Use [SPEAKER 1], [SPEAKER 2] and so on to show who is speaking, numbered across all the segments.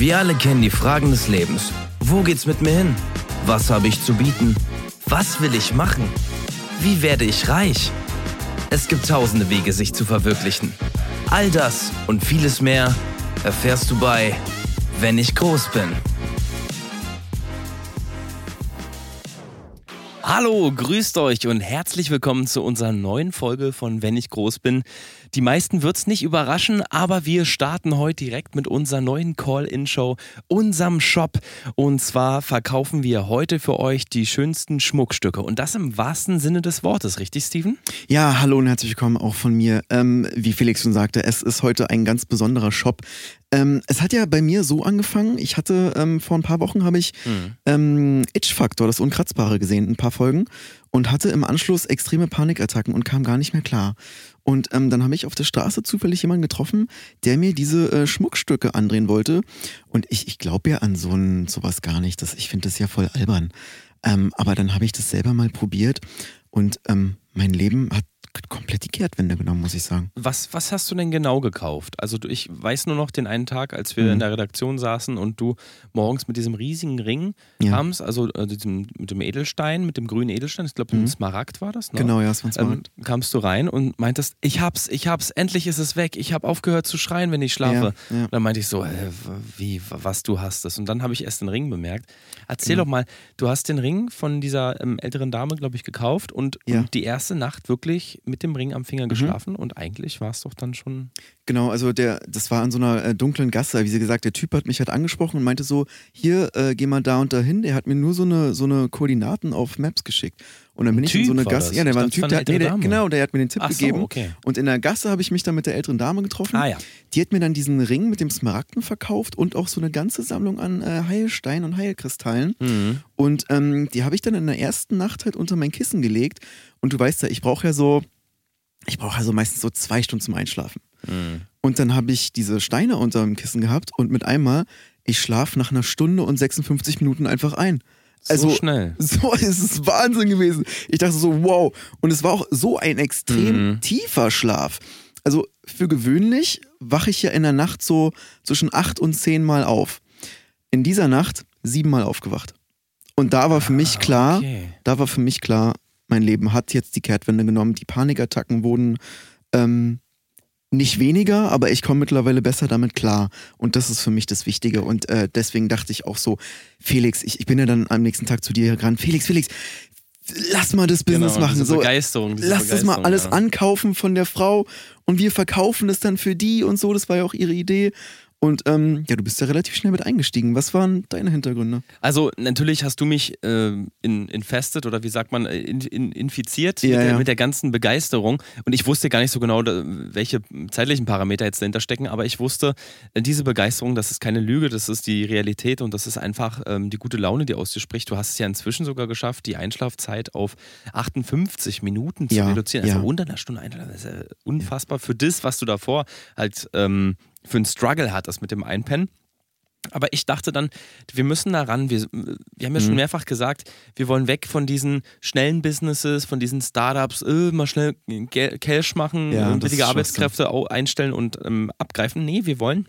[SPEAKER 1] Wir alle kennen die Fragen des Lebens. Wo geht's mit mir hin? Was habe ich zu bieten? Was will ich machen? Wie werde ich reich? Es gibt tausende Wege, sich zu verwirklichen. All das und vieles mehr erfährst du bei Wenn ich groß bin. Hallo, grüßt euch und herzlich willkommen zu unserer neuen Folge von Wenn ich groß bin. Die meisten wird es nicht überraschen, aber wir starten heute direkt mit unserer neuen Call-In-Show, unserem Shop. Und zwar verkaufen wir heute für euch die schönsten Schmuckstücke. Und das im wahrsten Sinne des Wortes, richtig, Steven?
[SPEAKER 2] Ja, hallo und herzlich willkommen auch von mir. Ähm, wie Felix schon sagte, es ist heute ein ganz besonderer Shop. Ähm, es hat ja bei mir so angefangen, ich hatte ähm, vor ein paar Wochen habe ich mhm. ähm, Itch Factor, das Unkratzbare gesehen, ein paar Folgen und hatte im Anschluss extreme Panikattacken und kam gar nicht mehr klar. Und ähm, dann habe ich auf der Straße zufällig jemanden getroffen, der mir diese äh, Schmuckstücke andrehen wollte. Und ich, ich glaube ja an so ein, sowas gar nicht. Das, ich finde das ja voll albern. Ähm, aber dann habe ich das selber mal probiert und ähm, mein Leben hat komplett die Kehrtwende genommen, muss ich sagen.
[SPEAKER 1] Was, was hast du denn genau gekauft? Also ich weiß nur noch den einen Tag, als wir mhm. in der Redaktion saßen und du morgens mit diesem riesigen Ring ja. kamst, also äh, diesem, mit dem Edelstein, mit dem grünen Edelstein, ich glaube, mhm. ein Smaragd war das,
[SPEAKER 2] ne? Genau, ja, es war ein Smaragd.
[SPEAKER 1] Ähm, kamst du rein und meintest, ich hab's, ich hab's, endlich ist es weg, ich habe aufgehört zu schreien, wenn ich schlafe. Ja, ja. dann meinte ich so, äh, wie, was, du hast es? Und dann habe ich erst den Ring bemerkt. Erzähl mhm. doch mal, du hast den Ring von dieser ähm, älteren Dame, glaube ich, gekauft und, und die erste Nacht wirklich mit dem Ring am Finger mhm. geschlafen und eigentlich war es doch dann schon.
[SPEAKER 2] Genau, also der, das war an so einer äh, dunklen Gasse, wie sie gesagt, der Typ hat mich halt angesprochen und meinte so, hier, äh, geh mal da und dahin. Der hat mir nur so eine, so eine Koordinaten auf Maps geschickt. Und dann bin ich in so eine Gasse. Ja, der war ein Typ, der, nee, der, genau, der hat mir den Tipp Ach gegeben. So, okay. Und in der Gasse habe ich mich dann mit der älteren Dame getroffen.
[SPEAKER 1] Ah, ja.
[SPEAKER 2] Die hat mir dann diesen Ring mit dem Smaragden verkauft und auch so eine ganze Sammlung an äh, Heilsteinen und Heilkristallen. Mhm. Und ähm, die habe ich dann in der ersten Nacht halt unter mein Kissen gelegt. Und du weißt ja, ich brauche ja so ich brauche also meistens so zwei Stunden zum Einschlafen. Mhm. Und dann habe ich diese Steine unter dem Kissen gehabt und mit einmal, ich schlafe nach einer Stunde und 56 Minuten einfach ein.
[SPEAKER 1] Also, so schnell.
[SPEAKER 2] So ist es Wahnsinn gewesen. Ich dachte so, wow. Und es war auch so ein extrem mhm. tiefer Schlaf. Also für gewöhnlich wache ich ja in der Nacht so zwischen acht und zehn Mal auf. In dieser Nacht siebenmal aufgewacht. Und da war für mich ah, klar, okay. da war für mich klar, mein Leben hat jetzt die Kehrtwende genommen. Die Panikattacken wurden ähm, nicht weniger, aber ich komme mittlerweile besser damit klar. Und das ist für mich das Wichtige. Und äh, deswegen dachte ich auch so, Felix, ich, ich bin ja dann am nächsten Tag zu dir gerannt. Felix, Felix, lass mal das Business genau, machen.
[SPEAKER 1] So, Begeisterung.
[SPEAKER 2] Lass
[SPEAKER 1] das
[SPEAKER 2] mal alles ja. ankaufen von der Frau und wir verkaufen es dann für die und so. Das war ja auch ihre Idee. Und ähm, ja, du bist ja relativ schnell mit eingestiegen. Was waren deine Hintergründe?
[SPEAKER 1] Also natürlich hast du mich äh, in, infestet oder wie sagt man, äh, in, in, infiziert
[SPEAKER 2] ja,
[SPEAKER 1] mit,
[SPEAKER 2] ja.
[SPEAKER 1] mit, der ganzen Begeisterung. Und ich wusste gar nicht so genau, welche zeitlichen Parameter jetzt dahinter stecken, aber ich wusste, äh, diese Begeisterung, das ist keine Lüge, das ist die Realität und das ist einfach ähm, die gute Laune, die aus dir spricht. Du hast es ja inzwischen sogar geschafft, die Einschlafzeit auf 58 Minuten zu
[SPEAKER 2] ja,
[SPEAKER 1] reduzieren. Also unter einer Stunde Einschlaf. Das ist ja unfassbar für das, was du davor halt ähm, für einen Struggle hattest mit dem Einpennen. Aber ich dachte dann, wir müssen da ran. Wir, wir haben ja schon mhm. mehrfach gesagt, wir wollen weg von diesen schnellen Businesses, von diesen Startups, äh, mal schnell Cash machen,
[SPEAKER 2] ja,
[SPEAKER 1] billige Arbeitskräfte einstellen und ähm, abgreifen. Nee, wir wollen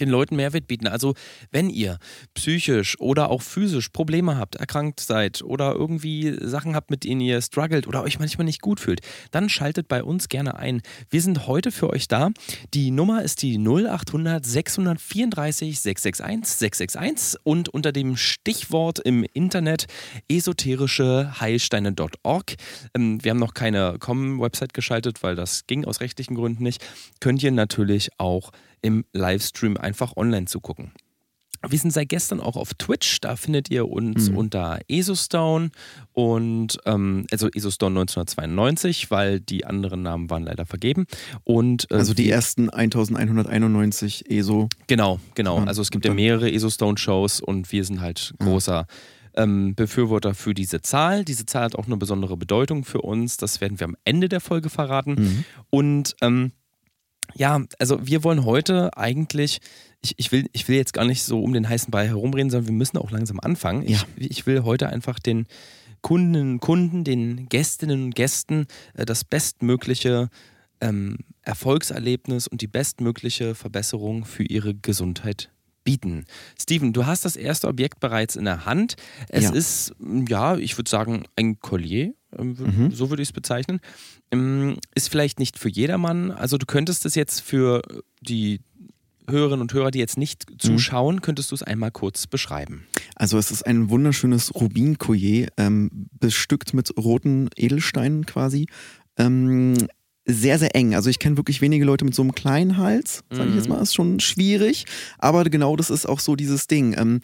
[SPEAKER 1] den Leuten Mehrwert bieten. Also wenn ihr psychisch oder auch physisch Probleme habt, erkrankt seid oder irgendwie Sachen habt, mit denen ihr struggelt oder euch manchmal nicht gut fühlt, dann schaltet bei uns gerne ein. Wir sind heute für euch da. Die Nummer ist die 0800 634 661 661 und unter dem Stichwort im Internet esoterische Heilsteine.org. Ähm, wir haben noch keine Com-Website geschaltet, weil das ging aus rechtlichen Gründen nicht. Könnt ihr natürlich auch im Livestream einfach online zu gucken. Wir sind seit gestern auch auf Twitch, da findet ihr uns mhm. unter EsoStone und ähm, also EsoStone 1992, weil die anderen Namen waren leider vergeben. Und,
[SPEAKER 2] äh, also die ersten 1191 ESO.
[SPEAKER 1] Genau, genau. Also es gibt ja mehrere EsoStone-Shows und wir sind halt großer ähm, Befürworter für diese Zahl. Diese Zahl hat auch eine besondere Bedeutung für uns. Das werden wir am Ende der Folge verraten. Mhm. Und ähm, ja, also wir wollen heute eigentlich, ich, ich, will, ich will jetzt gar nicht so um den heißen Ball herumreden, sondern wir müssen auch langsam anfangen.
[SPEAKER 2] Ja.
[SPEAKER 1] Ich, ich will heute einfach den Kundinnen und Kunden, den Gästinnen und Gästen äh, das bestmögliche ähm, Erfolgserlebnis und die bestmögliche Verbesserung für ihre Gesundheit bieten. Steven, du hast das erste Objekt bereits in der Hand. Es
[SPEAKER 2] Ja.
[SPEAKER 1] ist, ja, ich würde sagen, ein Collier,
[SPEAKER 2] Mhm.
[SPEAKER 1] so würde ich es bezeichnen. Ähm, Ist vielleicht nicht für jedermann. Also du könntest es jetzt für die Hörerinnen und Hörer, die jetzt nicht
[SPEAKER 2] Mhm.
[SPEAKER 1] zuschauen, könntest du es einmal kurz beschreiben.
[SPEAKER 2] Also es ist ein wunderschönes Rubin-Collier, ähm, bestückt mit roten Edelsteinen quasi. Ähm, sehr, sehr eng. Also ich kenne wirklich wenige Leute mit so einem kleinen Hals, sage ich jetzt
[SPEAKER 1] Mhm.
[SPEAKER 2] mal, ist schon schwierig. Aber genau das ist auch so dieses Ding. Ähm,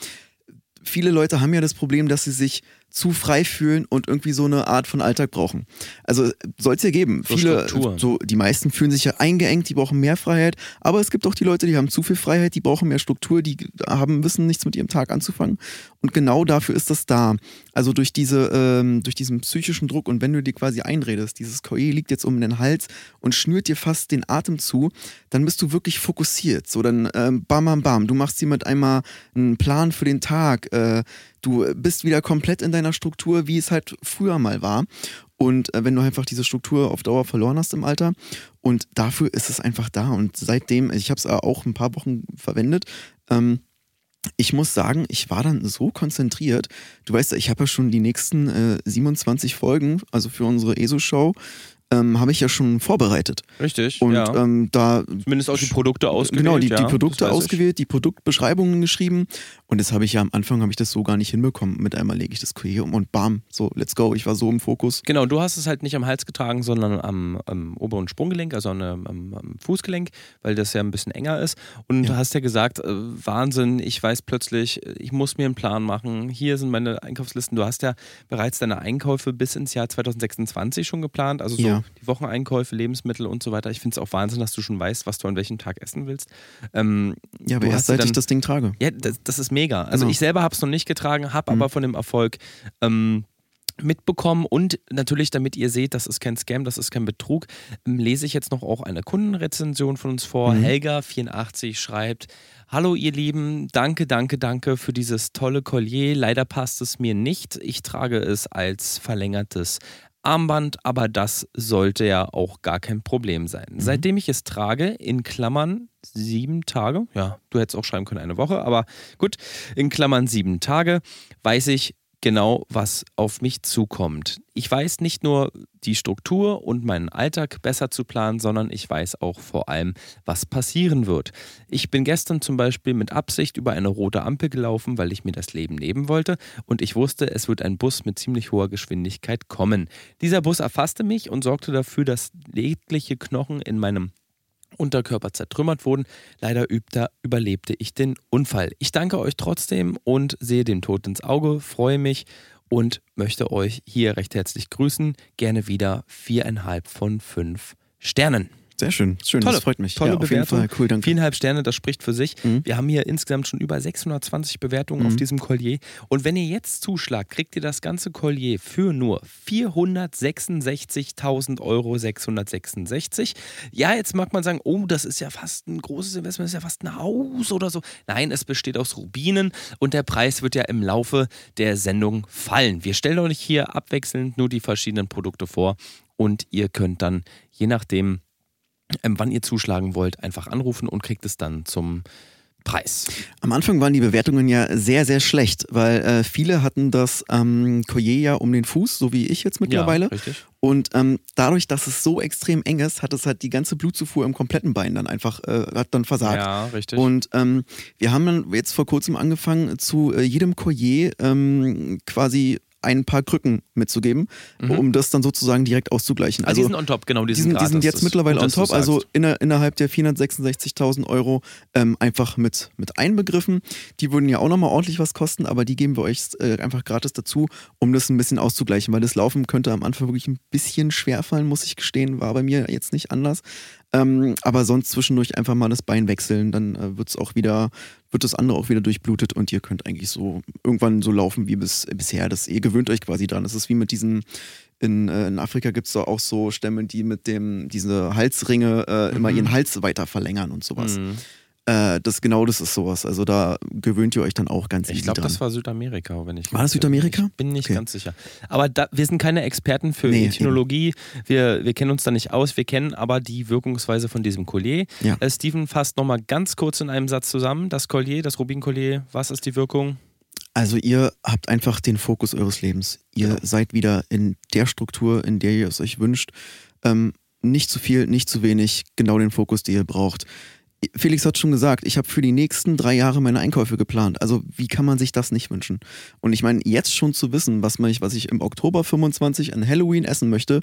[SPEAKER 2] viele Leute haben ja das Problem, dass sie sich zu frei fühlen und irgendwie so eine Art von Alltag brauchen. Also soll es ja geben.
[SPEAKER 1] So
[SPEAKER 2] Viele, so die meisten fühlen sich ja eingeengt, die brauchen mehr Freiheit. Aber es gibt auch die Leute, die haben zu viel Freiheit, die brauchen mehr Struktur, die haben wissen nichts mit ihrem Tag anzufangen. Und genau dafür ist das da. Also durch diese, ähm, durch diesen psychischen Druck und wenn du dir quasi einredest, dieses Collier liegt jetzt um den Hals und schnürt dir fast den Atem zu, dann bist du wirklich fokussiert. So dann ähm, bam, bam, bam. Du machst dir mit einmal einen Plan für den Tag. Äh, du bist wieder komplett in deiner Struktur, wie es halt früher mal war. Und äh, wenn du einfach diese Struktur auf Dauer verloren hast im Alter. Und dafür ist es einfach da. Und seitdem, ich habe es auch ein paar Wochen verwendet, ähm, ich muss sagen, ich war dann so konzentriert. Du weißt ich habe ja schon die nächsten äh, 27 Folgen, also für unsere ESO-Show, ähm, habe ich ja schon vorbereitet.
[SPEAKER 1] Richtig.
[SPEAKER 2] Und
[SPEAKER 1] ja.
[SPEAKER 2] ähm, da
[SPEAKER 1] Zumindest auch die Produkte ausgewählt.
[SPEAKER 2] Genau, die,
[SPEAKER 1] ja,
[SPEAKER 2] die Produkte ausgewählt, die Produktbeschreibungen geschrieben. Und das habe ich ja am Anfang habe ich das so gar nicht hinbekommen. Mit einmal lege ich das Collier um und bam, so, let's go. Ich war so im Fokus.
[SPEAKER 1] Genau, du hast es halt nicht am Hals getragen, sondern am, am oberen Sprunggelenk, also am, am, am Fußgelenk, weil das ja ein bisschen enger ist. Und du
[SPEAKER 2] Ja.
[SPEAKER 1] hast ja gesagt, äh, Wahnsinn, ich weiß plötzlich, ich muss mir einen Plan machen. Hier sind meine Einkaufslisten. Du hast ja bereits deine Einkäufe bis ins Jahr 2026 schon geplant, also so
[SPEAKER 2] Ja.
[SPEAKER 1] die Wocheneinkäufe, Lebensmittel und so weiter. Ich finde es auch Wahnsinn, dass du schon weißt, was du an welchem Tag essen willst. Ähm,
[SPEAKER 2] Ja, aber erst seit ich
[SPEAKER 1] dann-
[SPEAKER 2] das Ding trage.
[SPEAKER 1] ja, das, das ist mega. Also
[SPEAKER 2] Genau.
[SPEAKER 1] ich selber habe es noch nicht getragen, habe
[SPEAKER 2] Mhm.
[SPEAKER 1] aber von dem Erfolg ähm, mitbekommen und natürlich, damit ihr seht, das ist kein Scam, das ist kein Betrug, ähm, lese ich jetzt noch auch eine Kundenrezension von uns vor.
[SPEAKER 2] Mhm.
[SPEAKER 1] Helga84 schreibt, Hallo ihr Lieben, danke, danke, danke für dieses tolle Collier. Leider passt es mir nicht. Ich trage es als verlängertes Armband, aber das sollte ja auch gar kein Problem sein. Seitdem ich es trage, in Klammern sieben Tage, ja, du hättest auch schreiben können eine Woche, aber gut, in Klammern sieben Tage, weiß ich genau, was auf mich zukommt. Ich weiß nicht nur die Struktur und meinen Alltag besser zu planen, sondern ich weiß auch vor allem, was passieren wird. Ich bin gestern zum Beispiel mit Absicht über eine rote Ampel gelaufen, weil ich mir das Leben nehmen wollte und ich wusste, es wird ein Bus mit ziemlich hoher Geschwindigkeit kommen. Dieser Bus erfasste mich und sorgte dafür, dass jegliche Knochen in meinem Unterkörper zertrümmert wurden. Leider überlebte ich den Unfall. Ich danke euch trotzdem und sehe dem Tod ins Auge, freue mich und möchte euch hier recht herzlich grüßen. Gerne wieder viereinhalb von fünf Sternen.
[SPEAKER 2] Sehr schön, schön,
[SPEAKER 1] Tolle-
[SPEAKER 2] das freut mich.
[SPEAKER 1] tolle
[SPEAKER 2] ja, auf jeden
[SPEAKER 1] Bewertung.
[SPEAKER 2] Fall, cool, danke.
[SPEAKER 1] Viereinhalb Sterne, das spricht für sich.
[SPEAKER 2] Mhm.
[SPEAKER 1] Wir haben hier insgesamt schon über 620 Bewertungen auf
[SPEAKER 2] Mhm.
[SPEAKER 1] diesem Collier. Und wenn ihr jetzt zuschlagt, kriegt ihr das ganze Collier für nur 466.000 Euro 666. Ja, jetzt mag man sagen, oh, das ist ja fast ein großes Investment, das ist ja fast ein Haus oder so. Nein, es besteht aus Rubinen und der Preis wird ja im Laufe der Sendung fallen. Wir stellen euch hier abwechselnd nur die verschiedenen Produkte vor und ihr könnt dann, je nachdem, ähm, wann ihr zuschlagen wollt, einfach anrufen und kriegt es dann zum Preis.
[SPEAKER 2] Am Anfang waren die Bewertungen ja sehr, sehr schlecht, weil äh, viele hatten das ähm, Collier ja um den Fuß, so wie ich jetzt mittlerweile.
[SPEAKER 1] Ja, richtig.
[SPEAKER 2] Und ähm, dadurch, dass es so extrem eng ist, hat es halt die ganze Blutzufuhr im kompletten Bein dann einfach, äh, hat dann versagt.
[SPEAKER 1] Ja, richtig.
[SPEAKER 2] Und ähm, wir haben dann jetzt vor kurzem angefangen, zu äh, jedem Collier ähm, quasi ein paar Krücken mitzugeben, um das dann sozusagen direkt auszugleichen.
[SPEAKER 1] Mhm. also, die sind on top, genau, die
[SPEAKER 2] die
[SPEAKER 1] sind
[SPEAKER 2] die sind jetzt mittlerweile on top, also inner, innerhalb der 466.000 Euro ähm, einfach mit, mit einbegriffen. Die würden ja auch nochmal ordentlich was kosten, aber die geben wir euch äh, einfach gratis dazu, um das ein bisschen auszugleichen, weil das Laufen könnte am Anfang wirklich ein bisschen schwer fallen, muss ich gestehen, war bei mir jetzt nicht anders. Ähm, aber sonst zwischendurch einfach mal das Bein wechseln, dann äh, wird es auch wieder, wird das andere auch wieder durchblutet und ihr könnt eigentlich so irgendwann so laufen wie bis, bisher. Das, ihr gewöhnt euch quasi dran. Das ist wie mit diesen, in, äh, in Afrika gibt es da auch so Stämme, die mit dem, diese Halsringe äh, immer
[SPEAKER 1] Mhm.
[SPEAKER 2] ihren Hals weiter verlängern und sowas.
[SPEAKER 1] Mhm.
[SPEAKER 2] Äh, das genau das ist sowas. Also da gewöhnt ihr euch dann auch ganz
[SPEAKER 1] Ich glaube, das war Südamerika, wenn ich.
[SPEAKER 2] War das Südamerika?
[SPEAKER 1] Ich bin nicht
[SPEAKER 2] Okay.
[SPEAKER 1] ganz sicher. Aber da, wir sind keine Experten für
[SPEAKER 2] Nee,
[SPEAKER 1] Ethnologie. Wir, wir kennen uns da nicht aus. Wir kennen aber die Wirkungsweise von diesem Collier.
[SPEAKER 2] Ja.
[SPEAKER 1] Äh, Steven fasst nochmal ganz kurz in einem Satz zusammen. Das Collier, das Rubin-Collier, was ist die Wirkung?
[SPEAKER 2] Also ihr habt einfach den Fokus eures Lebens. Ihr
[SPEAKER 1] Genau.
[SPEAKER 2] seid wieder in der Struktur, in der ihr es euch wünscht. Ähm, nicht zu viel, nicht zu wenig, genau den Fokus, den ihr braucht. Felix hat schon gesagt, ich habe für die nächsten drei Jahre meine Einkäufe geplant. Also wie kann man sich das nicht wünschen? Und ich meine, jetzt schon zu wissen, was, man, was ich im Oktober 25 an Halloween essen möchte,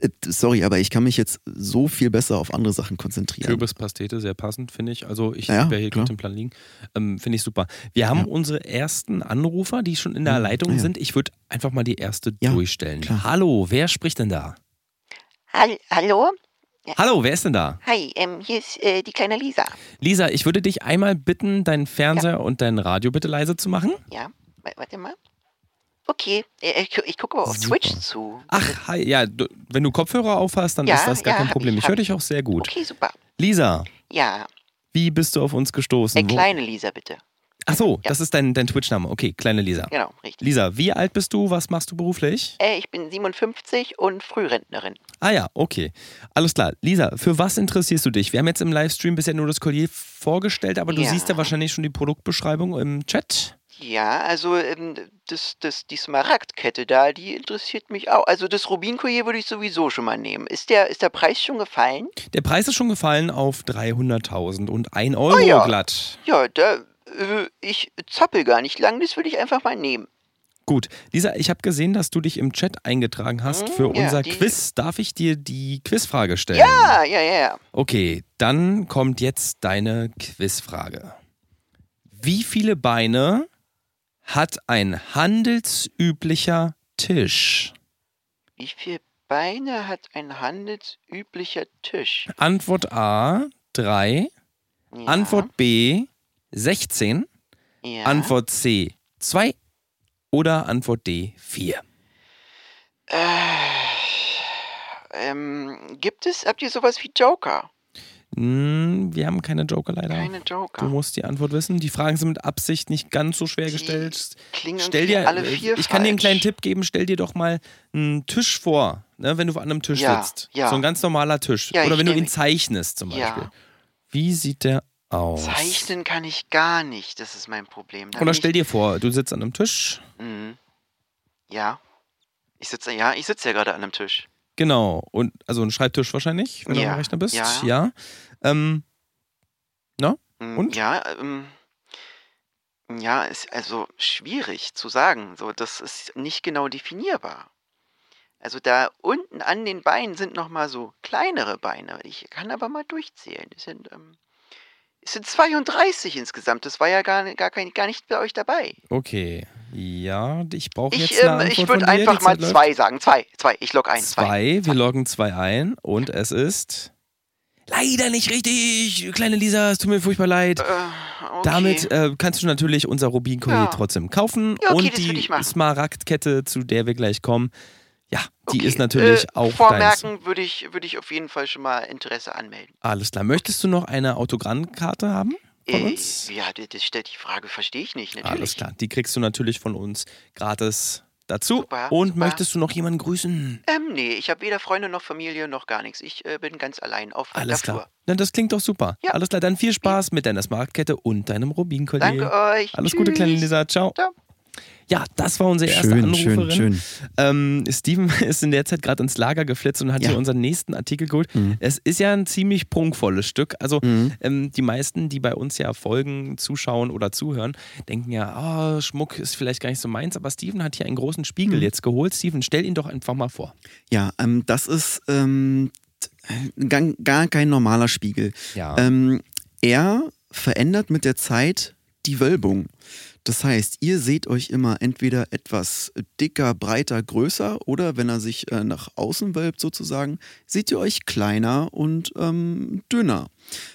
[SPEAKER 2] äh, sorry, aber ich kann mich jetzt so viel besser auf andere Sachen konzentrieren.
[SPEAKER 1] Kürbispastete, sehr passend, finde ich. Also ich
[SPEAKER 2] Ja,
[SPEAKER 1] ja hier
[SPEAKER 2] klar.
[SPEAKER 1] gerade den Plan liegen. Ähm, finde ich super. Wir haben
[SPEAKER 2] Ja.
[SPEAKER 1] unsere ersten Anrufer, die schon in der
[SPEAKER 2] Mhm.
[SPEAKER 1] Leitung
[SPEAKER 2] Ah, ja.
[SPEAKER 1] sind. Ich würde einfach mal die erste
[SPEAKER 2] Ja,
[SPEAKER 1] durchstellen.
[SPEAKER 2] klar.
[SPEAKER 1] Hallo, wer spricht denn da?
[SPEAKER 3] Hall Hallo?
[SPEAKER 1] Hallo, wer ist denn da?
[SPEAKER 3] Hi, ähm, hier ist äh, die kleine Lisa.
[SPEAKER 1] Lisa, ich würde dich einmal bitten, deinen Fernseher und dein Radio bitte leise zu machen.
[SPEAKER 3] Ja, wa- warte mal. Okay, äh, ich, ich gucke aber auf
[SPEAKER 1] Super.
[SPEAKER 3] Twitch zu.
[SPEAKER 1] Ach, hi, ja, du, wenn du Kopfhörer aufhast, dann
[SPEAKER 3] Ja,
[SPEAKER 1] ist das gar
[SPEAKER 3] ja,
[SPEAKER 1] kein Problem.
[SPEAKER 3] ich,
[SPEAKER 1] Ich höre dich auch sehr gut.
[SPEAKER 3] Okay, super.
[SPEAKER 1] Lisa,
[SPEAKER 3] Ja,
[SPEAKER 1] wie bist du auf uns gestoßen?
[SPEAKER 3] äh,
[SPEAKER 1] Wo-
[SPEAKER 3] kleine Lisa bitte.
[SPEAKER 1] Ach so,
[SPEAKER 3] Ja.
[SPEAKER 1] das ist dein, dein Twitch-Name. Okay, kleine Lisa.
[SPEAKER 3] Genau, richtig.
[SPEAKER 1] Lisa, wie alt bist du? Was machst du beruflich?
[SPEAKER 3] Äh, ich bin 57 und Frührentnerin.
[SPEAKER 1] Ah ja, okay. Alles klar. Lisa, für was interessierst du dich? Wir haben jetzt im Livestream bisher nur das Collier vorgestellt, aber du
[SPEAKER 3] Ja.
[SPEAKER 1] siehst ja wahrscheinlich schon die Produktbeschreibung im Chat.
[SPEAKER 3] Ja, also ähm, das, das, die Smaragdkette da, die interessiert mich auch. Also das Rubinkollier würde ich sowieso schon mal nehmen. Ist der, ist der Preis schon gefallen?
[SPEAKER 1] Der Preis ist schon gefallen auf 300.000 und 1 Euro
[SPEAKER 3] ja.
[SPEAKER 1] glatt.
[SPEAKER 3] Ja, da, äh, ich zappel gar nicht lang, das würde ich einfach mal nehmen.
[SPEAKER 1] Gut, Lisa, ich habe gesehen, dass du dich im Chat eingetragen hast
[SPEAKER 3] Hm,
[SPEAKER 1] für
[SPEAKER 3] ja,
[SPEAKER 1] unser
[SPEAKER 3] die-
[SPEAKER 1] Quiz. Darf ich dir die Quizfrage stellen?
[SPEAKER 3] Ja, ja, ja, ja.
[SPEAKER 1] Okay, dann kommt jetzt deine Quizfrage. Wie viele Beine hat ein handelsüblicher Tisch?
[SPEAKER 3] Wie viele Beine hat ein handelsüblicher Tisch?
[SPEAKER 1] Antwort A 3,
[SPEAKER 3] Ja,
[SPEAKER 1] Antwort B 16,
[SPEAKER 3] ja.
[SPEAKER 1] Antwort C 2 oder Antwort D 4.
[SPEAKER 3] Äh, ähm, gibt es, habt ihr sowas wie Joker?
[SPEAKER 1] Hm, wir haben keine Joker leider.
[SPEAKER 3] Keine
[SPEAKER 1] Du
[SPEAKER 3] Joker.
[SPEAKER 1] musst die Antwort wissen. Die Fragen sind mit Absicht nicht ganz so schwer
[SPEAKER 3] Die
[SPEAKER 1] gestellt.
[SPEAKER 3] Klingen
[SPEAKER 1] Stell dir,
[SPEAKER 3] alle vier
[SPEAKER 1] ich kann dir einen kleinen
[SPEAKER 3] falsch.
[SPEAKER 1] Tipp geben, stell dir doch mal einen Tisch vor, ne, wenn du an einem Tisch
[SPEAKER 3] Ja,
[SPEAKER 1] sitzt.
[SPEAKER 3] ja.
[SPEAKER 1] So ein ganz normaler Tisch.
[SPEAKER 3] Ja,
[SPEAKER 1] Oder wenn du ihn zeichnest zum. Beispiel. Wie sieht der aus?
[SPEAKER 3] Zeichnen kann ich gar nicht, das ist mein Problem. Da
[SPEAKER 1] Oder stell dir vor, du sitzt an einem Tisch.
[SPEAKER 3] Mhm. Ja. Ich sitze ja, ich sitze ja gerade an einem Tisch.
[SPEAKER 1] Genau. Und also ein Schreibtisch wahrscheinlich, wenn du
[SPEAKER 3] Ja,
[SPEAKER 1] am Rechner bist.
[SPEAKER 3] ja.
[SPEAKER 1] ja. Ähm,
[SPEAKER 3] Mm,
[SPEAKER 1] Und?
[SPEAKER 3] Ja, ähm, ja, ist also schwierig zu sagen. So, das ist nicht genau definierbar. Also da unten an den Beinen sind noch mal so kleinere Beine. Ich kann aber mal durchzählen. Es sind, ähm, es sind 32 insgesamt. Das war ja gar, gar, kein, gar nicht bei euch dabei.
[SPEAKER 1] okay. Ja, ich brauche jetzt eine
[SPEAKER 3] ähm,
[SPEAKER 1] Antwort
[SPEAKER 3] ich würde einfach mal
[SPEAKER 1] läuft.
[SPEAKER 3] zwei sagen. Zwei, zwei. Ich log ein. Zwei.
[SPEAKER 1] Zwei. Wir loggen zwei ein und es ist leider nicht richtig. Kleine Lisa, es tut mir furchtbar leid.
[SPEAKER 3] Äh, okay.
[SPEAKER 1] Damit äh, kannst du natürlich unser Rubin
[SPEAKER 3] Ja.
[SPEAKER 1] trotzdem kaufen
[SPEAKER 3] Ja, okay,
[SPEAKER 1] und die. Smaragdkette, zu der wir gleich kommen. Ja, die
[SPEAKER 3] Okay,
[SPEAKER 1] ist natürlich
[SPEAKER 3] äh,
[SPEAKER 1] auch deins.
[SPEAKER 3] Vormerken würde ich, würde ich auf jeden Fall schon mal Interesse anmelden.
[SPEAKER 1] Alles klar. Möchtest du noch eine Autogrammkarte haben von
[SPEAKER 3] Äh,
[SPEAKER 1] uns?
[SPEAKER 3] ja, die, die, stellt die Frage verstehe ich nicht. Natürlich.
[SPEAKER 1] Alles klar. Die kriegst du natürlich von uns gratis dazu.
[SPEAKER 3] Super,
[SPEAKER 1] und
[SPEAKER 3] super.
[SPEAKER 1] möchtest du noch jemanden grüßen?
[SPEAKER 3] Ähm, nee, ich habe weder Freunde noch Familie noch gar nichts. Ich äh, bin ganz allein auf
[SPEAKER 1] Alles
[SPEAKER 3] der Flur.
[SPEAKER 1] klar. Na, das klingt doch super.
[SPEAKER 3] Ja.
[SPEAKER 1] Alles klar, dann viel Spaß mit deiner Smaragdkette und deinem Rubin Collier.
[SPEAKER 3] Danke euch.
[SPEAKER 1] Alles Gute, kleine
[SPEAKER 3] Tschüss.
[SPEAKER 1] Lisa. Ciao.
[SPEAKER 3] Ciao.
[SPEAKER 1] Ja, das war unsere erste
[SPEAKER 2] Schön,
[SPEAKER 1] Anruferin.
[SPEAKER 2] schön, schön.
[SPEAKER 1] Ähm, Steven ist in der Zeit gerade ins Lager geflitzt und hat
[SPEAKER 2] Ja.
[SPEAKER 1] hier unseren nächsten Artikel geholt.
[SPEAKER 2] Mhm.
[SPEAKER 1] Es ist ja ein ziemlich prunkvolles Stück. Also
[SPEAKER 2] Mhm.
[SPEAKER 1] ähm, die meisten, die bei uns ja folgen, zuschauen oder zuhören, denken ja, oh, Schmuck ist vielleicht gar nicht so meins. Aber Steven hat hier einen großen Spiegel
[SPEAKER 2] Mhm.
[SPEAKER 1] jetzt geholt. Steven, stell ihn doch einfach mal vor.
[SPEAKER 2] Ja, ähm, das ist ähm, gar, gar kein normaler Spiegel.
[SPEAKER 1] Ja.
[SPEAKER 2] Ähm, er verändert mit der Zeit die Wölbung. Das heißt, ihr seht euch immer entweder etwas dicker, breiter, größer oder wenn er sich äh, nach außen wölbt sozusagen, seht ihr euch kleiner und ähm, dünner.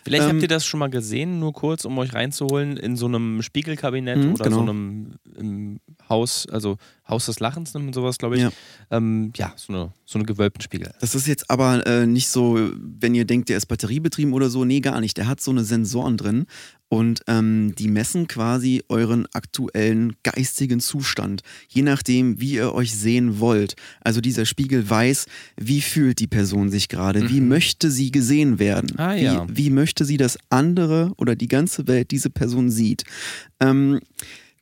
[SPEAKER 1] Vielleicht
[SPEAKER 2] ähm,
[SPEAKER 1] habt ihr das schon mal gesehen, nur kurz, um euch reinzuholen, in so einem Spiegelkabinett
[SPEAKER 2] Mhm,
[SPEAKER 1] oder
[SPEAKER 2] genau.
[SPEAKER 1] so einem im Haus, also Haus des Lachens man sowas, glaube ich.
[SPEAKER 2] Ja.
[SPEAKER 1] Ähm, ja, so eine, so eine gewölbten Spiegel.
[SPEAKER 2] Das ist jetzt aber äh, nicht so, wenn ihr denkt, der ist batteriebetrieben oder so. Nee, gar nicht. Der hat so eine Sensoren drin und ähm, die messen quasi euren aktuellen geistigen Zustand, je nachdem, wie ihr euch sehen wollt. Also dieser Spiegel weiß, wie fühlt die Person sich gerade, wie möchte sie gesehen werden,
[SPEAKER 1] Ah,
[SPEAKER 2] wie,
[SPEAKER 1] ja.
[SPEAKER 2] wie möchte sie, dass andere oder die ganze Welt diese Person sieht. Ähm,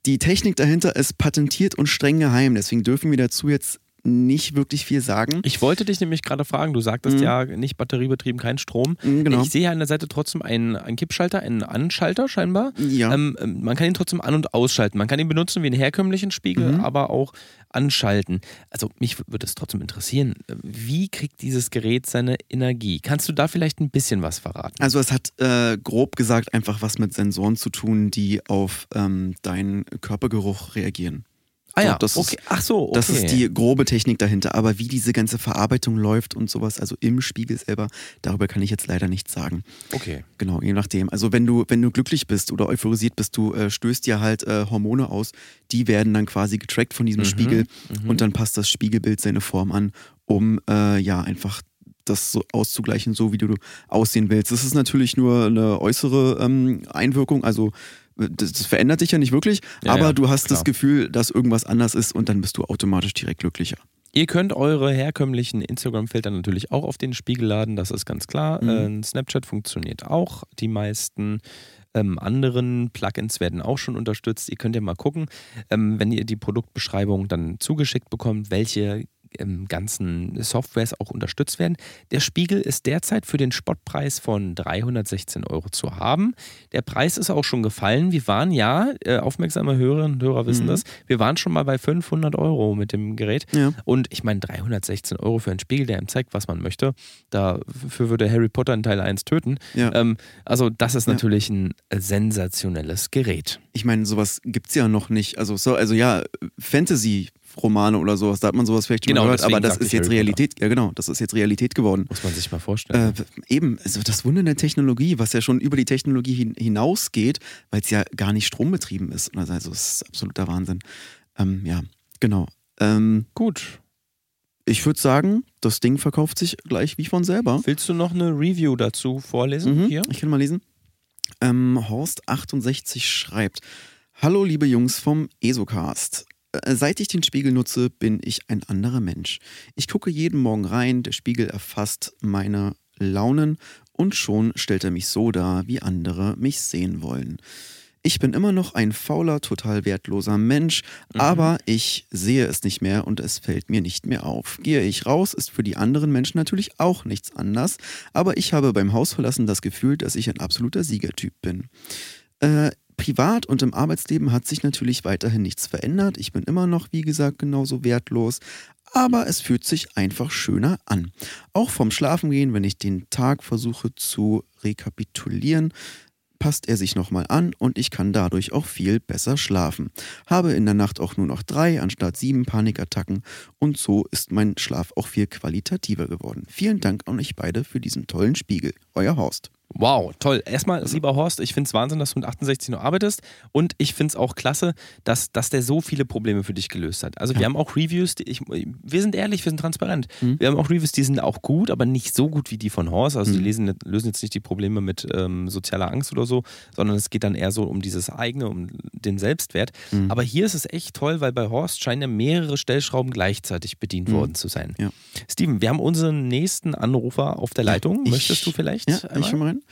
[SPEAKER 2] die Technik dahinter ist patentiert und streng geheim, deswegen dürfen wir dazu jetzt nicht wirklich viel sagen.
[SPEAKER 1] Ich wollte dich nämlich gerade fragen, du sagtest
[SPEAKER 2] Mhm.
[SPEAKER 1] ja nicht batteriebetrieben, kein Strom.
[SPEAKER 2] Mhm, genau.
[SPEAKER 1] Ich sehe ja an der Seite trotzdem einen, einen Kippschalter, einen Anschalter scheinbar.
[SPEAKER 2] Ja.
[SPEAKER 1] Ähm, ähm, man kann ihn trotzdem an- und ausschalten. Man kann ihn benutzen wie einen herkömmlichen Spiegel,
[SPEAKER 2] Mhm.
[SPEAKER 1] aber auch anschalten. Also mich würde es trotzdem interessieren, wie kriegt dieses Gerät seine Energie? Kannst du da vielleicht ein bisschen was verraten?
[SPEAKER 2] Also es hat äh, grob gesagt einfach was mit Sensoren zu tun, die auf ähm, deinen Körpergeruch reagieren.
[SPEAKER 1] Ah
[SPEAKER 2] so,
[SPEAKER 1] ja,
[SPEAKER 2] das ist-
[SPEAKER 1] okay. Ach so, okay.
[SPEAKER 2] Das ist die grobe Technik dahinter. Aber wie diese ganze Verarbeitung läuft und sowas, also im Spiegel selber, darüber kann ich jetzt leider nichts sagen.
[SPEAKER 1] Okay.
[SPEAKER 2] Genau, je nachdem. Also wenn du, wenn du glücklich bist oder euphorisiert bist, du äh, stößt dir halt äh, Hormone aus, die werden dann quasi getrackt von diesem
[SPEAKER 1] Mhm,
[SPEAKER 2] Spiegel
[SPEAKER 1] mhm.
[SPEAKER 2] und dann passt das Spiegelbild seine Form an, um äh, ja einfach das so auszugleichen, so wie du aussehen willst. Das ist natürlich nur eine äußere ähm, Einwirkung, also äh, das, verändert dich ja nicht wirklich,
[SPEAKER 1] Ja,
[SPEAKER 2] aber
[SPEAKER 1] ja,
[SPEAKER 2] du hast
[SPEAKER 1] klar.
[SPEAKER 2] das Gefühl, dass irgendwas anders ist und dann bist du automatisch direkt glücklicher.
[SPEAKER 1] Ihr könnt eure herkömmlichen Instagram-Filter natürlich auch auf den Spiegel laden, das ist ganz klar.
[SPEAKER 2] Mhm.
[SPEAKER 1] Äh, Snapchat funktioniert auch. Die meisten ähm, anderen Plugins werden auch schon unterstützt. Ihr könnt ja mal gucken, ähm, wenn ihr die Produktbeschreibung dann zugeschickt bekommt, welche ganzen Softwares auch unterstützt werden. Der Spiegel ist derzeit für den Spottpreis von 316 Euro zu haben. Der Preis ist auch schon gefallen. Wir waren ja, äh, aufmerksame Hörerinnen und Hörer wissen
[SPEAKER 2] Mhm.
[SPEAKER 1] das, wir waren schon mal bei 500 Euro mit dem Gerät.
[SPEAKER 2] Ja.
[SPEAKER 1] Und ich meine, 316 Euro für einen Spiegel, der ihm zeigt, was man möchte, dafür würde Harry Potter in Teil 1 töten.
[SPEAKER 2] Ja.
[SPEAKER 1] Ähm, also, das ist
[SPEAKER 2] Ja.
[SPEAKER 1] natürlich ein sensationelles Gerät.
[SPEAKER 2] Ich meine, sowas gibt es ja noch nicht. Also, so, also ja, Fantasy-Romane oder sowas, da hat man sowas vielleicht schon
[SPEAKER 1] Genau,
[SPEAKER 2] gehört, aber das ist jetzt. Realität, ja genau, das ist jetzt Realität geworden.
[SPEAKER 1] Muss man sich mal vorstellen.
[SPEAKER 2] Äh, eben, also das Wunder der Technologie, was ja schon über die Technologie hin, hinausgeht, weil es ja gar nicht strombetrieben ist. Also das ist absoluter Wahnsinn. Ähm, ja, genau. Ähm,
[SPEAKER 1] Gut.
[SPEAKER 2] ich würde sagen, das Ding verkauft sich gleich wie von selber.
[SPEAKER 1] Willst du noch eine Review dazu vorlesen?
[SPEAKER 2] Mhm,
[SPEAKER 1] Hier?
[SPEAKER 2] Ich kann mal lesen. Ähm, Horst68 schreibt: Hallo, liebe Jungs vom ESOcast. Äh, Seit ich den Spiegel nutze, bin ich ein anderer Mensch. Ich gucke jeden Morgen rein, der Spiegel erfasst meine Launen und schon stellt er mich so dar, wie andere mich sehen wollen. Ich bin immer noch ein fauler, total wertloser Mensch, aber ich sehe es nicht mehr und es fällt mir nicht mehr auf. Gehe ich raus, ist für die anderen Menschen natürlich auch nichts anders, aber ich habe beim Hausverlassen das Gefühl, dass ich ein absoluter Siegertyp bin. Äh, privat und im Arbeitsleben hat sich natürlich weiterhin nichts verändert. Ich bin immer noch, wie gesagt, genauso wertlos. Aber es fühlt sich einfach schöner an. Auch vom Schlafengehen, wenn ich den Tag versuche zu rekapitulieren, passt er sich nochmal an und ich kann dadurch auch viel besser schlafen. Habe in der Nacht auch nur noch drei anstatt sieben Panikattacken und so ist mein Schlaf auch viel qualitativer geworden. Vielen Dank an euch beide für diesen tollen Spiegel. Euer Horst.
[SPEAKER 1] Wow, toll. Erstmal, lieber Horst, ich finde es Wahnsinn, dass du mit 68 noch arbeitest und ich finde es auch klasse, dass, dass der so viele Probleme für dich gelöst hat. Also wir haben auch Reviews, die ich, wir sind ehrlich, wir sind transparent.
[SPEAKER 2] Mhm.
[SPEAKER 1] Wir haben auch Reviews, die sind auch gut, aber nicht so gut wie die von Horst. Also die
[SPEAKER 2] Mhm.
[SPEAKER 1] lesen, lösen jetzt nicht die Probleme mit ähm, sozialer Angst oder so, sondern es geht dann eher so um dieses eigene, um den Selbstwert.
[SPEAKER 2] Mhm.
[SPEAKER 1] Aber hier ist es echt toll, weil bei Horst scheinen ja mehrere Stellschrauben gleichzeitig bedient
[SPEAKER 2] Mhm.
[SPEAKER 1] worden zu sein.
[SPEAKER 2] Ja.
[SPEAKER 1] Steven, wir haben unseren nächsten Anrufer auf der Leitung.
[SPEAKER 2] Ich-
[SPEAKER 1] Möchtest du vielleicht?
[SPEAKER 2] Ja,
[SPEAKER 1] einmal?
[SPEAKER 2] ich schon mal rein.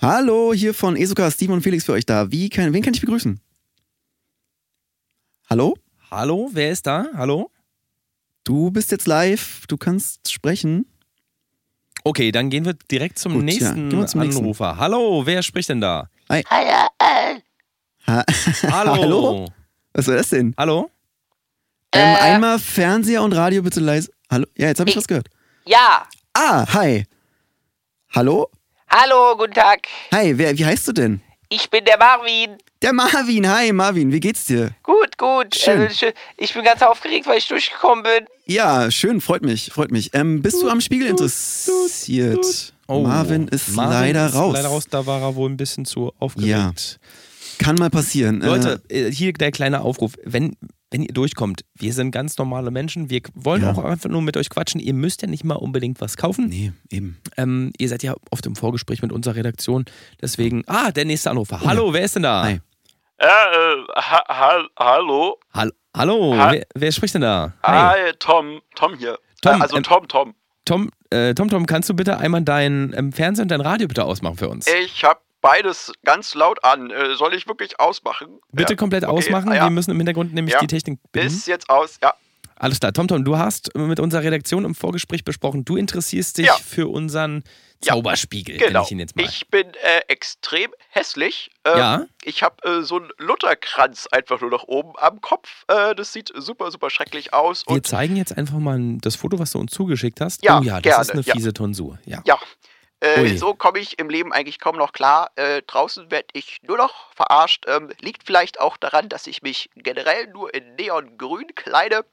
[SPEAKER 2] Hallo, hier von Esoka, Steven und Felix für euch da. Wie kann, wen kann ich begrüßen? Hallo?
[SPEAKER 1] Hallo, wer ist da? Hallo?
[SPEAKER 2] Du bist jetzt live, du kannst sprechen.
[SPEAKER 1] Okay, dann gehen wir direkt zum
[SPEAKER 2] Gut, ja,
[SPEAKER 1] nächsten
[SPEAKER 2] gehen wir zum nächsten.
[SPEAKER 1] Anrufer. Hallo, wer spricht denn da?
[SPEAKER 2] Ha
[SPEAKER 1] Hallo.
[SPEAKER 2] Hallo? Was war das denn?
[SPEAKER 1] Hallo?
[SPEAKER 2] Ähm,
[SPEAKER 4] Äh.
[SPEAKER 2] einmal Fernseher und Radio bitte leise. Hallo? Ja, jetzt habe ich
[SPEAKER 4] Ich-
[SPEAKER 2] was gehört.
[SPEAKER 4] Ja,
[SPEAKER 2] Ah, hi. Hallo?
[SPEAKER 4] Hallo, guten Tag.
[SPEAKER 2] Hi, wer, wie heißt du denn?
[SPEAKER 4] Ich bin der Marvin.
[SPEAKER 2] Der Marvin. Hi, Marvin. Wie geht's dir?
[SPEAKER 4] Gut, gut.
[SPEAKER 2] Schön.
[SPEAKER 4] Also, schön. Ich bin ganz aufgeregt, weil ich durchgekommen bin.
[SPEAKER 2] Ja, schön, freut mich, freut mich. Ähm, bist du am Spiegel interessiert? Marvin ist
[SPEAKER 1] Oh, Marvin
[SPEAKER 2] leider
[SPEAKER 1] ist
[SPEAKER 2] raus.
[SPEAKER 1] Leider raus, da war er wohl ein bisschen zu aufgeregt.
[SPEAKER 2] Kann mal passieren.
[SPEAKER 1] Leute, äh, hier der kleine Aufruf. Wenn wenn ihr durchkommt, wir sind ganz normale Menschen, wir wollen
[SPEAKER 2] Ja.
[SPEAKER 1] auch einfach nur mit euch quatschen. Ihr müsst ja nicht mal unbedingt was kaufen.
[SPEAKER 2] Nee, eben.
[SPEAKER 1] Ähm, ihr seid ja oft im Vorgespräch mit unserer Redaktion, deswegen, ah, der nächste Anrufer. Hallo, wer ist denn da?
[SPEAKER 2] Hi.
[SPEAKER 5] Ja, äh, ha, ha, hallo?
[SPEAKER 1] Hall Hallo,
[SPEAKER 5] Ha-
[SPEAKER 1] wer, wer spricht denn da? Hi.
[SPEAKER 5] Hi, Tom, Tom hier.
[SPEAKER 1] Tom,
[SPEAKER 5] äh, also
[SPEAKER 1] ähm,
[SPEAKER 5] Tom, Tom.
[SPEAKER 1] Tom, äh, Tom, Tom, kannst du bitte einmal dein ähm, Fernseher und dein Radio bitte ausmachen für uns?
[SPEAKER 5] Ich hab beides ganz laut an. Äh, soll ich wirklich ausmachen?
[SPEAKER 1] Bitte
[SPEAKER 5] ja.
[SPEAKER 1] komplett
[SPEAKER 5] okay,
[SPEAKER 1] ausmachen.
[SPEAKER 5] ah, ja.
[SPEAKER 1] Wir müssen im Hintergrund nämlich
[SPEAKER 5] Ja.
[SPEAKER 1] die Technik bedienen.
[SPEAKER 5] Ist jetzt aus, ja.
[SPEAKER 1] Alles klar. Tom, Tom, du hast mit unserer Redaktion im Vorgespräch besprochen, du interessierst dich für unseren Zauberspiegel,
[SPEAKER 5] Genau.
[SPEAKER 1] ich ihn jetzt mal.
[SPEAKER 5] Ich bin äh, extrem hässlich. Ähm,
[SPEAKER 1] Ja.
[SPEAKER 5] Ich habe äh, so einen Lutherkranz einfach nur noch oben am Kopf. Äh, das sieht super, super schrecklich aus.
[SPEAKER 1] Wir zeigen jetzt einfach mal das Foto, was du uns zugeschickt hast.
[SPEAKER 5] Ja,
[SPEAKER 1] oh ja, das
[SPEAKER 5] gerne,
[SPEAKER 1] ist eine fiese Tonsur. Ja.
[SPEAKER 5] ja, äh, so komme ich im Leben eigentlich kaum noch klar. Äh, draußen werde ich nur noch verarscht. Ähm, liegt vielleicht auch daran, dass ich mich generell nur in Neongrün kleide.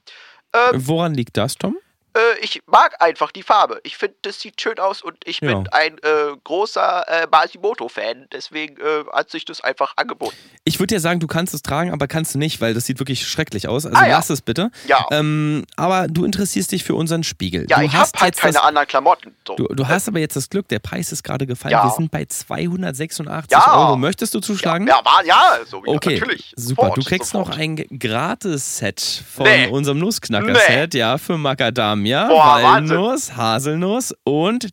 [SPEAKER 5] Ähm,
[SPEAKER 1] Woran liegt das, Tom?
[SPEAKER 5] Äh, ich mag einfach die Farbe. Ich finde, das sieht schön aus und ich
[SPEAKER 1] Ja.
[SPEAKER 5] bin ein äh, großer äh, Masimoto-Fan. Deswegen äh, hat sich das einfach angeboten.
[SPEAKER 1] Ich würde dir sagen, du kannst es tragen, aber kannst du nicht, weil das sieht wirklich schrecklich aus. Also
[SPEAKER 5] Ah, ja.
[SPEAKER 1] lass es bitte.
[SPEAKER 5] Ja,
[SPEAKER 1] Ähm, aber du interessierst dich für unseren Spiegel.
[SPEAKER 5] ja
[SPEAKER 1] du
[SPEAKER 5] ich habe
[SPEAKER 1] hast
[SPEAKER 5] halt keine
[SPEAKER 1] das,
[SPEAKER 5] anderen Klamotten. So.
[SPEAKER 1] du, du hast aber jetzt das Glück, der Preis ist gerade gefallen.
[SPEAKER 5] Ja.
[SPEAKER 1] Wir sind bei 286
[SPEAKER 5] Ja.
[SPEAKER 1] Euro. Möchtest du zuschlagen?
[SPEAKER 5] ja, war, ja, so ja,
[SPEAKER 1] Okay,
[SPEAKER 5] natürlich.
[SPEAKER 1] super.
[SPEAKER 5] Sofort,
[SPEAKER 1] du kriegst
[SPEAKER 5] sofort.
[SPEAKER 1] noch ein Gratis-Set von
[SPEAKER 5] Nee.
[SPEAKER 1] unserem Nussknacker-Set, ja, für Macadamia,
[SPEAKER 5] Boah, Wahnsinn.
[SPEAKER 1] Walnuss, Haselnuss und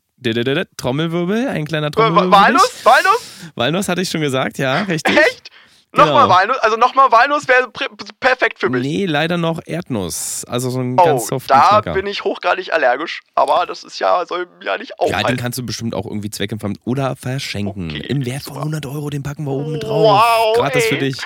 [SPEAKER 1] Trommelwirbel, ein kleiner Trommelwirbel.
[SPEAKER 5] Wa- Walnuss? Walnuss?
[SPEAKER 1] Walnuss hatte ich schon gesagt, ja, richtig.
[SPEAKER 5] Echt?
[SPEAKER 1] Genau.
[SPEAKER 5] Nochmal Walnuss? Also nochmal Walnuss wäre perfekt für mich.
[SPEAKER 1] Nee, leider noch Erdnuss. Also so ein
[SPEAKER 5] oh,
[SPEAKER 1] ganz soften
[SPEAKER 5] da
[SPEAKER 1] Knacker.
[SPEAKER 5] bin ich hochgradig allergisch. Aber das ist ja, soll mir ja nicht
[SPEAKER 1] ja, den
[SPEAKER 5] aufhalten.
[SPEAKER 1] kannst du bestimmt auch irgendwie zweckentfremden oder verschenken.
[SPEAKER 5] Okay,
[SPEAKER 1] Im Wert von
[SPEAKER 5] super.
[SPEAKER 1] 100 Euro, den packen wir oben mit drauf.
[SPEAKER 5] Wow,
[SPEAKER 1] Gratis
[SPEAKER 5] ey.
[SPEAKER 1] für dich.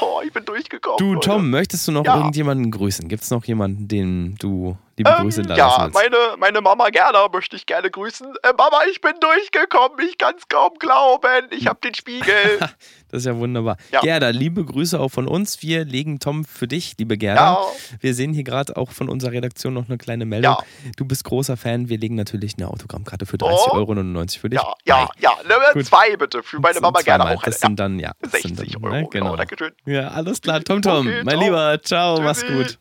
[SPEAKER 5] Oh, ich bin durchgekommen.
[SPEAKER 1] Du,
[SPEAKER 5] Leute.
[SPEAKER 1] Tom, möchtest du noch
[SPEAKER 5] Ja.
[SPEAKER 1] irgendjemanden grüßen? Gibt es noch jemanden, den du liebe
[SPEAKER 5] Ähm,
[SPEAKER 1] Grüße da
[SPEAKER 5] ja,
[SPEAKER 1] lassen willst?
[SPEAKER 5] meine, meine Mama Gerda möchte ich gerne grüßen. Äh, Mama, ich bin durchgekommen. Ich kann es kaum glauben. Ich habe den Spiegel.
[SPEAKER 1] Das ist ja wunderbar.
[SPEAKER 5] Ja.
[SPEAKER 1] Gerda, liebe Grüße auch von uns. Wir legen Tom für dich, liebe Gerda.
[SPEAKER 5] ja,
[SPEAKER 1] Wir sehen hier gerade auch von unserer Redaktion noch eine kleine Meldung. Du bist großer Fan. Wir legen natürlich eine Autogrammkarte für 30,99
[SPEAKER 5] Oh.
[SPEAKER 1] Euro für dich.
[SPEAKER 5] ja, ja, ja. Ne, zwei bitte. Für meine Mama Gerda auch eine.
[SPEAKER 1] Das sind dann, ja.
[SPEAKER 5] Ja,
[SPEAKER 1] Das sind
[SPEAKER 5] 60
[SPEAKER 1] dann,
[SPEAKER 5] Euro.
[SPEAKER 1] ne?
[SPEAKER 5] Genau.
[SPEAKER 1] Genau.
[SPEAKER 5] Dankeschön.
[SPEAKER 1] Ja, alles klar. Tom, Tom,
[SPEAKER 5] Okay,
[SPEAKER 1] mein
[SPEAKER 5] ciao.
[SPEAKER 1] Lieber. Ciao, mach's
[SPEAKER 5] Tschüssi.
[SPEAKER 1] gut.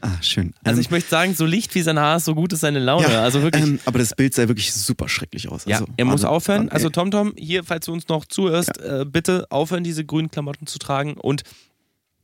[SPEAKER 2] Ah, schön.
[SPEAKER 1] Also
[SPEAKER 2] Ähm,
[SPEAKER 1] ich möchte sagen, so licht wie sein Haar ist, so gut ist seine Laune.
[SPEAKER 2] ja,
[SPEAKER 1] also wirklich.
[SPEAKER 2] Ähm, aber das Bild sah wirklich super schrecklich aus.
[SPEAKER 1] Ja,
[SPEAKER 2] also,
[SPEAKER 1] er muss
[SPEAKER 2] Wahnsinn.
[SPEAKER 1] aufhören. Also
[SPEAKER 2] Ey.
[SPEAKER 1] TomTom, hier, falls du uns noch zuhörst, äh, bitte aufhören, diese grünen Klamotten zu tragen. Und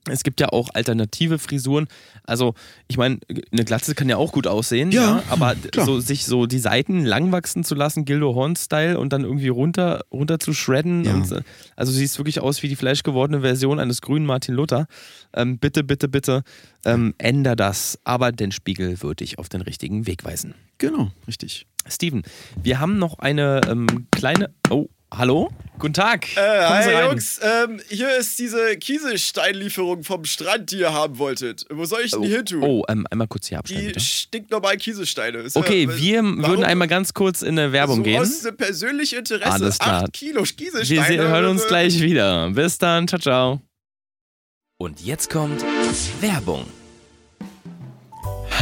[SPEAKER 1] es gibt ja auch alternative Frisuren. Also, ich meine, eine Glatze kann ja auch gut aussehen, ja,
[SPEAKER 2] Ja,
[SPEAKER 1] aber
[SPEAKER 2] klar.
[SPEAKER 1] so, sich so die Seiten lang wachsen zu lassen, Gildo Horn-Style und dann irgendwie runter, runter zu shredden.
[SPEAKER 2] Ja.
[SPEAKER 1] Und, äh, also siehst wirklich aus wie die fleischgewordene Version eines grünen Martin Luther. Ähm, bitte, bitte, bitte, ähm, änder das. Aber den Spiegel würde ich auf den richtigen Weg weisen.
[SPEAKER 2] Genau, richtig.
[SPEAKER 1] Steven, wir haben noch eine ähm, kleine. Oh, hallo? Guten Tag.
[SPEAKER 6] Äh, hi. Jungs, ähm, hier ist diese Kieselsteinlieferung vom Strand, die ihr haben wolltet. Wo soll ich denn die hin tun?
[SPEAKER 1] Oh, ähm, einmal kurz hier abstellen,
[SPEAKER 6] die
[SPEAKER 1] bitte.
[SPEAKER 6] stinknormalen Kieselsteine. Ist ja-
[SPEAKER 1] Okay,
[SPEAKER 6] was-
[SPEAKER 1] wir
[SPEAKER 6] warum-
[SPEAKER 1] würden einmal ganz kurz in eine Werbung
[SPEAKER 6] so
[SPEAKER 1] gehen.
[SPEAKER 6] aus dem persönlichen Interesse.
[SPEAKER 1] Alles klar.
[SPEAKER 6] 8 Kilo
[SPEAKER 1] Wir
[SPEAKER 6] Kieselsteine.
[SPEAKER 1] se- hören uns
[SPEAKER 6] äh,
[SPEAKER 1] gleich wieder. Bis dann. Ciao, ciao. Und jetzt kommt Werbung.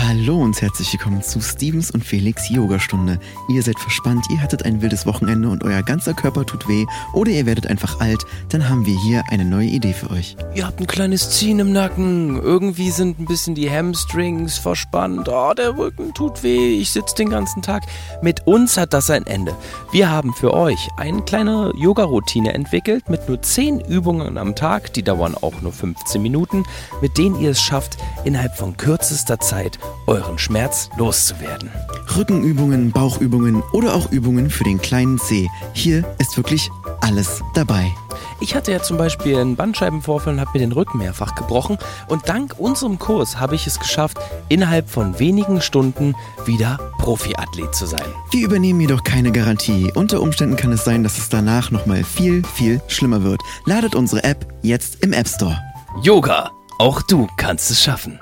[SPEAKER 2] Hallo und herzlich willkommen zu Stevens und Felix Yogastunde. Ihr seid verspannt, ihr hattet ein wildes Wochenende und euer ganzer Körper tut weh oder ihr werdet einfach alt, dann haben wir hier eine neue Idee für euch.
[SPEAKER 1] Ihr habt ein kleines Ziehen im Nacken. Irgendwie sind ein bisschen die Hamstrings verspannt. Oh, der Rücken tut weh. Ich sitze den ganzen Tag. Mit uns hat das ein Ende. Wir haben für euch eine kleine Yoga-Routine entwickelt mit nur 10 Übungen am Tag. Die dauern auch nur 15 Minuten, mit denen ihr es schafft, innerhalb von kürzester Zeit euren Schmerz loszuwerden.
[SPEAKER 2] Rückenübungen, Bauchübungen oder auch Übungen für den kleinen Zeh. Hier ist wirklich alles dabei.
[SPEAKER 1] Ich hatte ja zum Beispiel einen Bandscheibenvorfall und habe mir den Rücken mehrfach gebrochen. Und dank unserem Kurs habe ich es geschafft, innerhalb von wenigen Stunden wieder Profiathlet zu sein.
[SPEAKER 2] Wir übernehmen jedoch keine Garantie. Unter Umständen kann es sein, dass es danach nochmal viel, viel schlimmer wird. Ladet unsere App jetzt im App Store.
[SPEAKER 1] Yoga, auch du kannst es schaffen.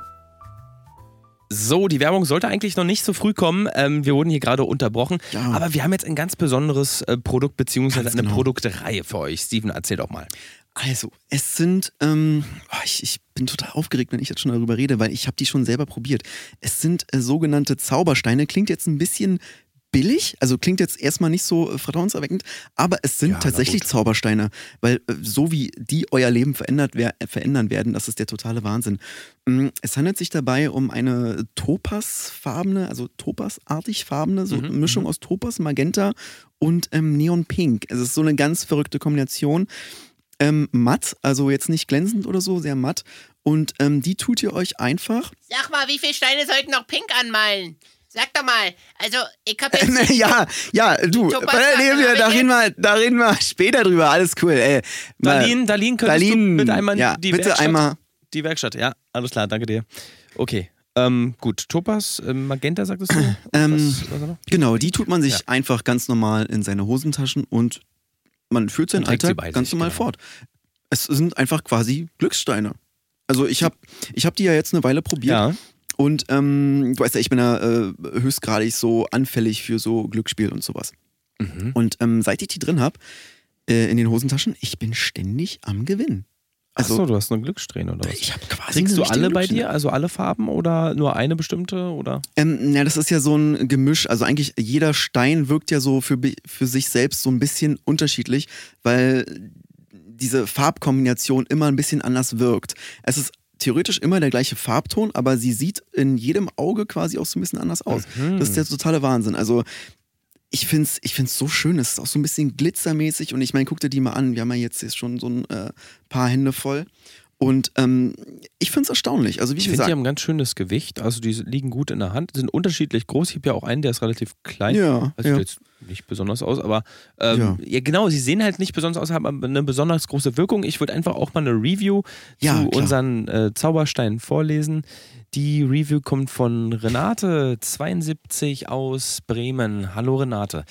[SPEAKER 1] So, die Werbung sollte eigentlich noch nicht so früh kommen. Ähm, wir wurden hier gerade unterbrochen.
[SPEAKER 2] Ja.
[SPEAKER 1] Aber wir haben jetzt ein ganz besonderes äh, Produkt beziehungsweise
[SPEAKER 2] Ganz
[SPEAKER 1] eine
[SPEAKER 2] genau.
[SPEAKER 1] Produktreihe für euch. Steven, erzähl doch mal.
[SPEAKER 2] Also, es sind, ähm, oh, ich, ich bin total aufgeregt, wenn ich jetzt schon darüber rede, weil ich habe die schon selber probiert. Es sind äh, sogenannte Zaubersteine. Klingt jetzt ein bisschen billig, also klingt jetzt erstmal nicht so äh, vertrauenserweckend, aber es sind
[SPEAKER 1] Ja,
[SPEAKER 2] tatsächlich. Zaubersteine, weil äh, so wie die euer Leben verändert wer äh, verändern werden, das ist der totale Wahnsinn. Mm, Es handelt sich dabei um eine topasfarbene, also topasartig farbene, so eine
[SPEAKER 1] Mhm,
[SPEAKER 2] Mischung aus Topas, Magenta und ähm, Neon-Pink. Es ist so eine ganz verrückte Kombination. Ähm, matt, also jetzt nicht glänzend oder so, sehr matt. Und ähm, die tut ihr euch einfach.
[SPEAKER 7] Sag mal, wie viele Steine sollten noch pink anmalen? Sag doch mal. Also, ich hab jetzt.
[SPEAKER 2] Äh, ja, ja, du,
[SPEAKER 7] Topaz-
[SPEAKER 2] nee, wir, da, reden wir, da reden wir später drüber, alles cool. Ey. Mal-
[SPEAKER 1] Darlene, Darlene, könntest
[SPEAKER 2] Darlene,
[SPEAKER 1] du bitte einmal
[SPEAKER 2] ja,
[SPEAKER 1] die
[SPEAKER 2] bitte
[SPEAKER 1] Werkstatt,
[SPEAKER 2] einmal.
[SPEAKER 1] die Werkstatt, ja, alles klar, danke dir. Okay, ähm, gut, Topaz, ähm, Magenta sagtest du?
[SPEAKER 2] Ähm,
[SPEAKER 1] was?
[SPEAKER 2] Genau, die tut man sich
[SPEAKER 1] Ja.
[SPEAKER 2] einfach ganz normal in seine Hosentaschen und man führt seinen Alltag ganz
[SPEAKER 1] sich,
[SPEAKER 2] normal
[SPEAKER 1] genau.
[SPEAKER 2] fort. Es sind einfach quasi Glückssteine. Also ich habe ich hab die ja jetzt eine Weile probiert
[SPEAKER 1] Ja,
[SPEAKER 2] und ähm, du weißt ja, ich bin ja äh, höchstgradig so anfällig für so Glücksspiel und sowas.
[SPEAKER 1] mhm.
[SPEAKER 2] Und ähm, seit ich die drin habe, äh, in den Hosentaschen, ich bin ständig am Gewinn. Also
[SPEAKER 1] Achso, du hast eine Glückssträhne oder was?
[SPEAKER 2] ich habe quasi
[SPEAKER 1] Kriegst du alle bei dir, also alle Farben oder nur eine bestimmte oder?
[SPEAKER 2] Ähm, na, das ist ja so ein Gemisch. Also eigentlich jeder Stein wirkt ja so für, für sich selbst so ein bisschen unterschiedlich, weil diese Farbkombination immer ein bisschen anders wirkt. Es ist theoretisch immer der gleiche Farbton, aber sie sieht in jedem Auge quasi auch so ein bisschen anders aus.
[SPEAKER 1] Mhm.
[SPEAKER 2] Das ist der totale Wahnsinn. Also ich finde es ich find's so schön. Es ist auch so ein bisschen glitzermäßig und ich meine, guck dir die mal an. Wir haben ja jetzt, jetzt schon so ein äh, paar Hände voll. Und ähm, ich finde es erstaunlich. Also wie
[SPEAKER 1] Ich finde,
[SPEAKER 2] gesagt,
[SPEAKER 1] die haben ein ganz schönes Gewicht. Also die liegen gut in der Hand, sind unterschiedlich groß. Ich habe ja auch einen, der ist relativ klein.
[SPEAKER 2] ja,
[SPEAKER 1] Also
[SPEAKER 2] ja.
[SPEAKER 1] sieht jetzt nicht besonders aus, aber ähm, ja. genau, sie sehen halt nicht besonders aus, haben aber eine besonders große Wirkung. Ich würde einfach auch mal eine Review
[SPEAKER 2] Ja,
[SPEAKER 1] zu
[SPEAKER 2] klar.
[SPEAKER 1] unseren äh, Zaubersteinen vorlesen. Die Review kommt von Renate 72 aus Bremen. Hallo Renate.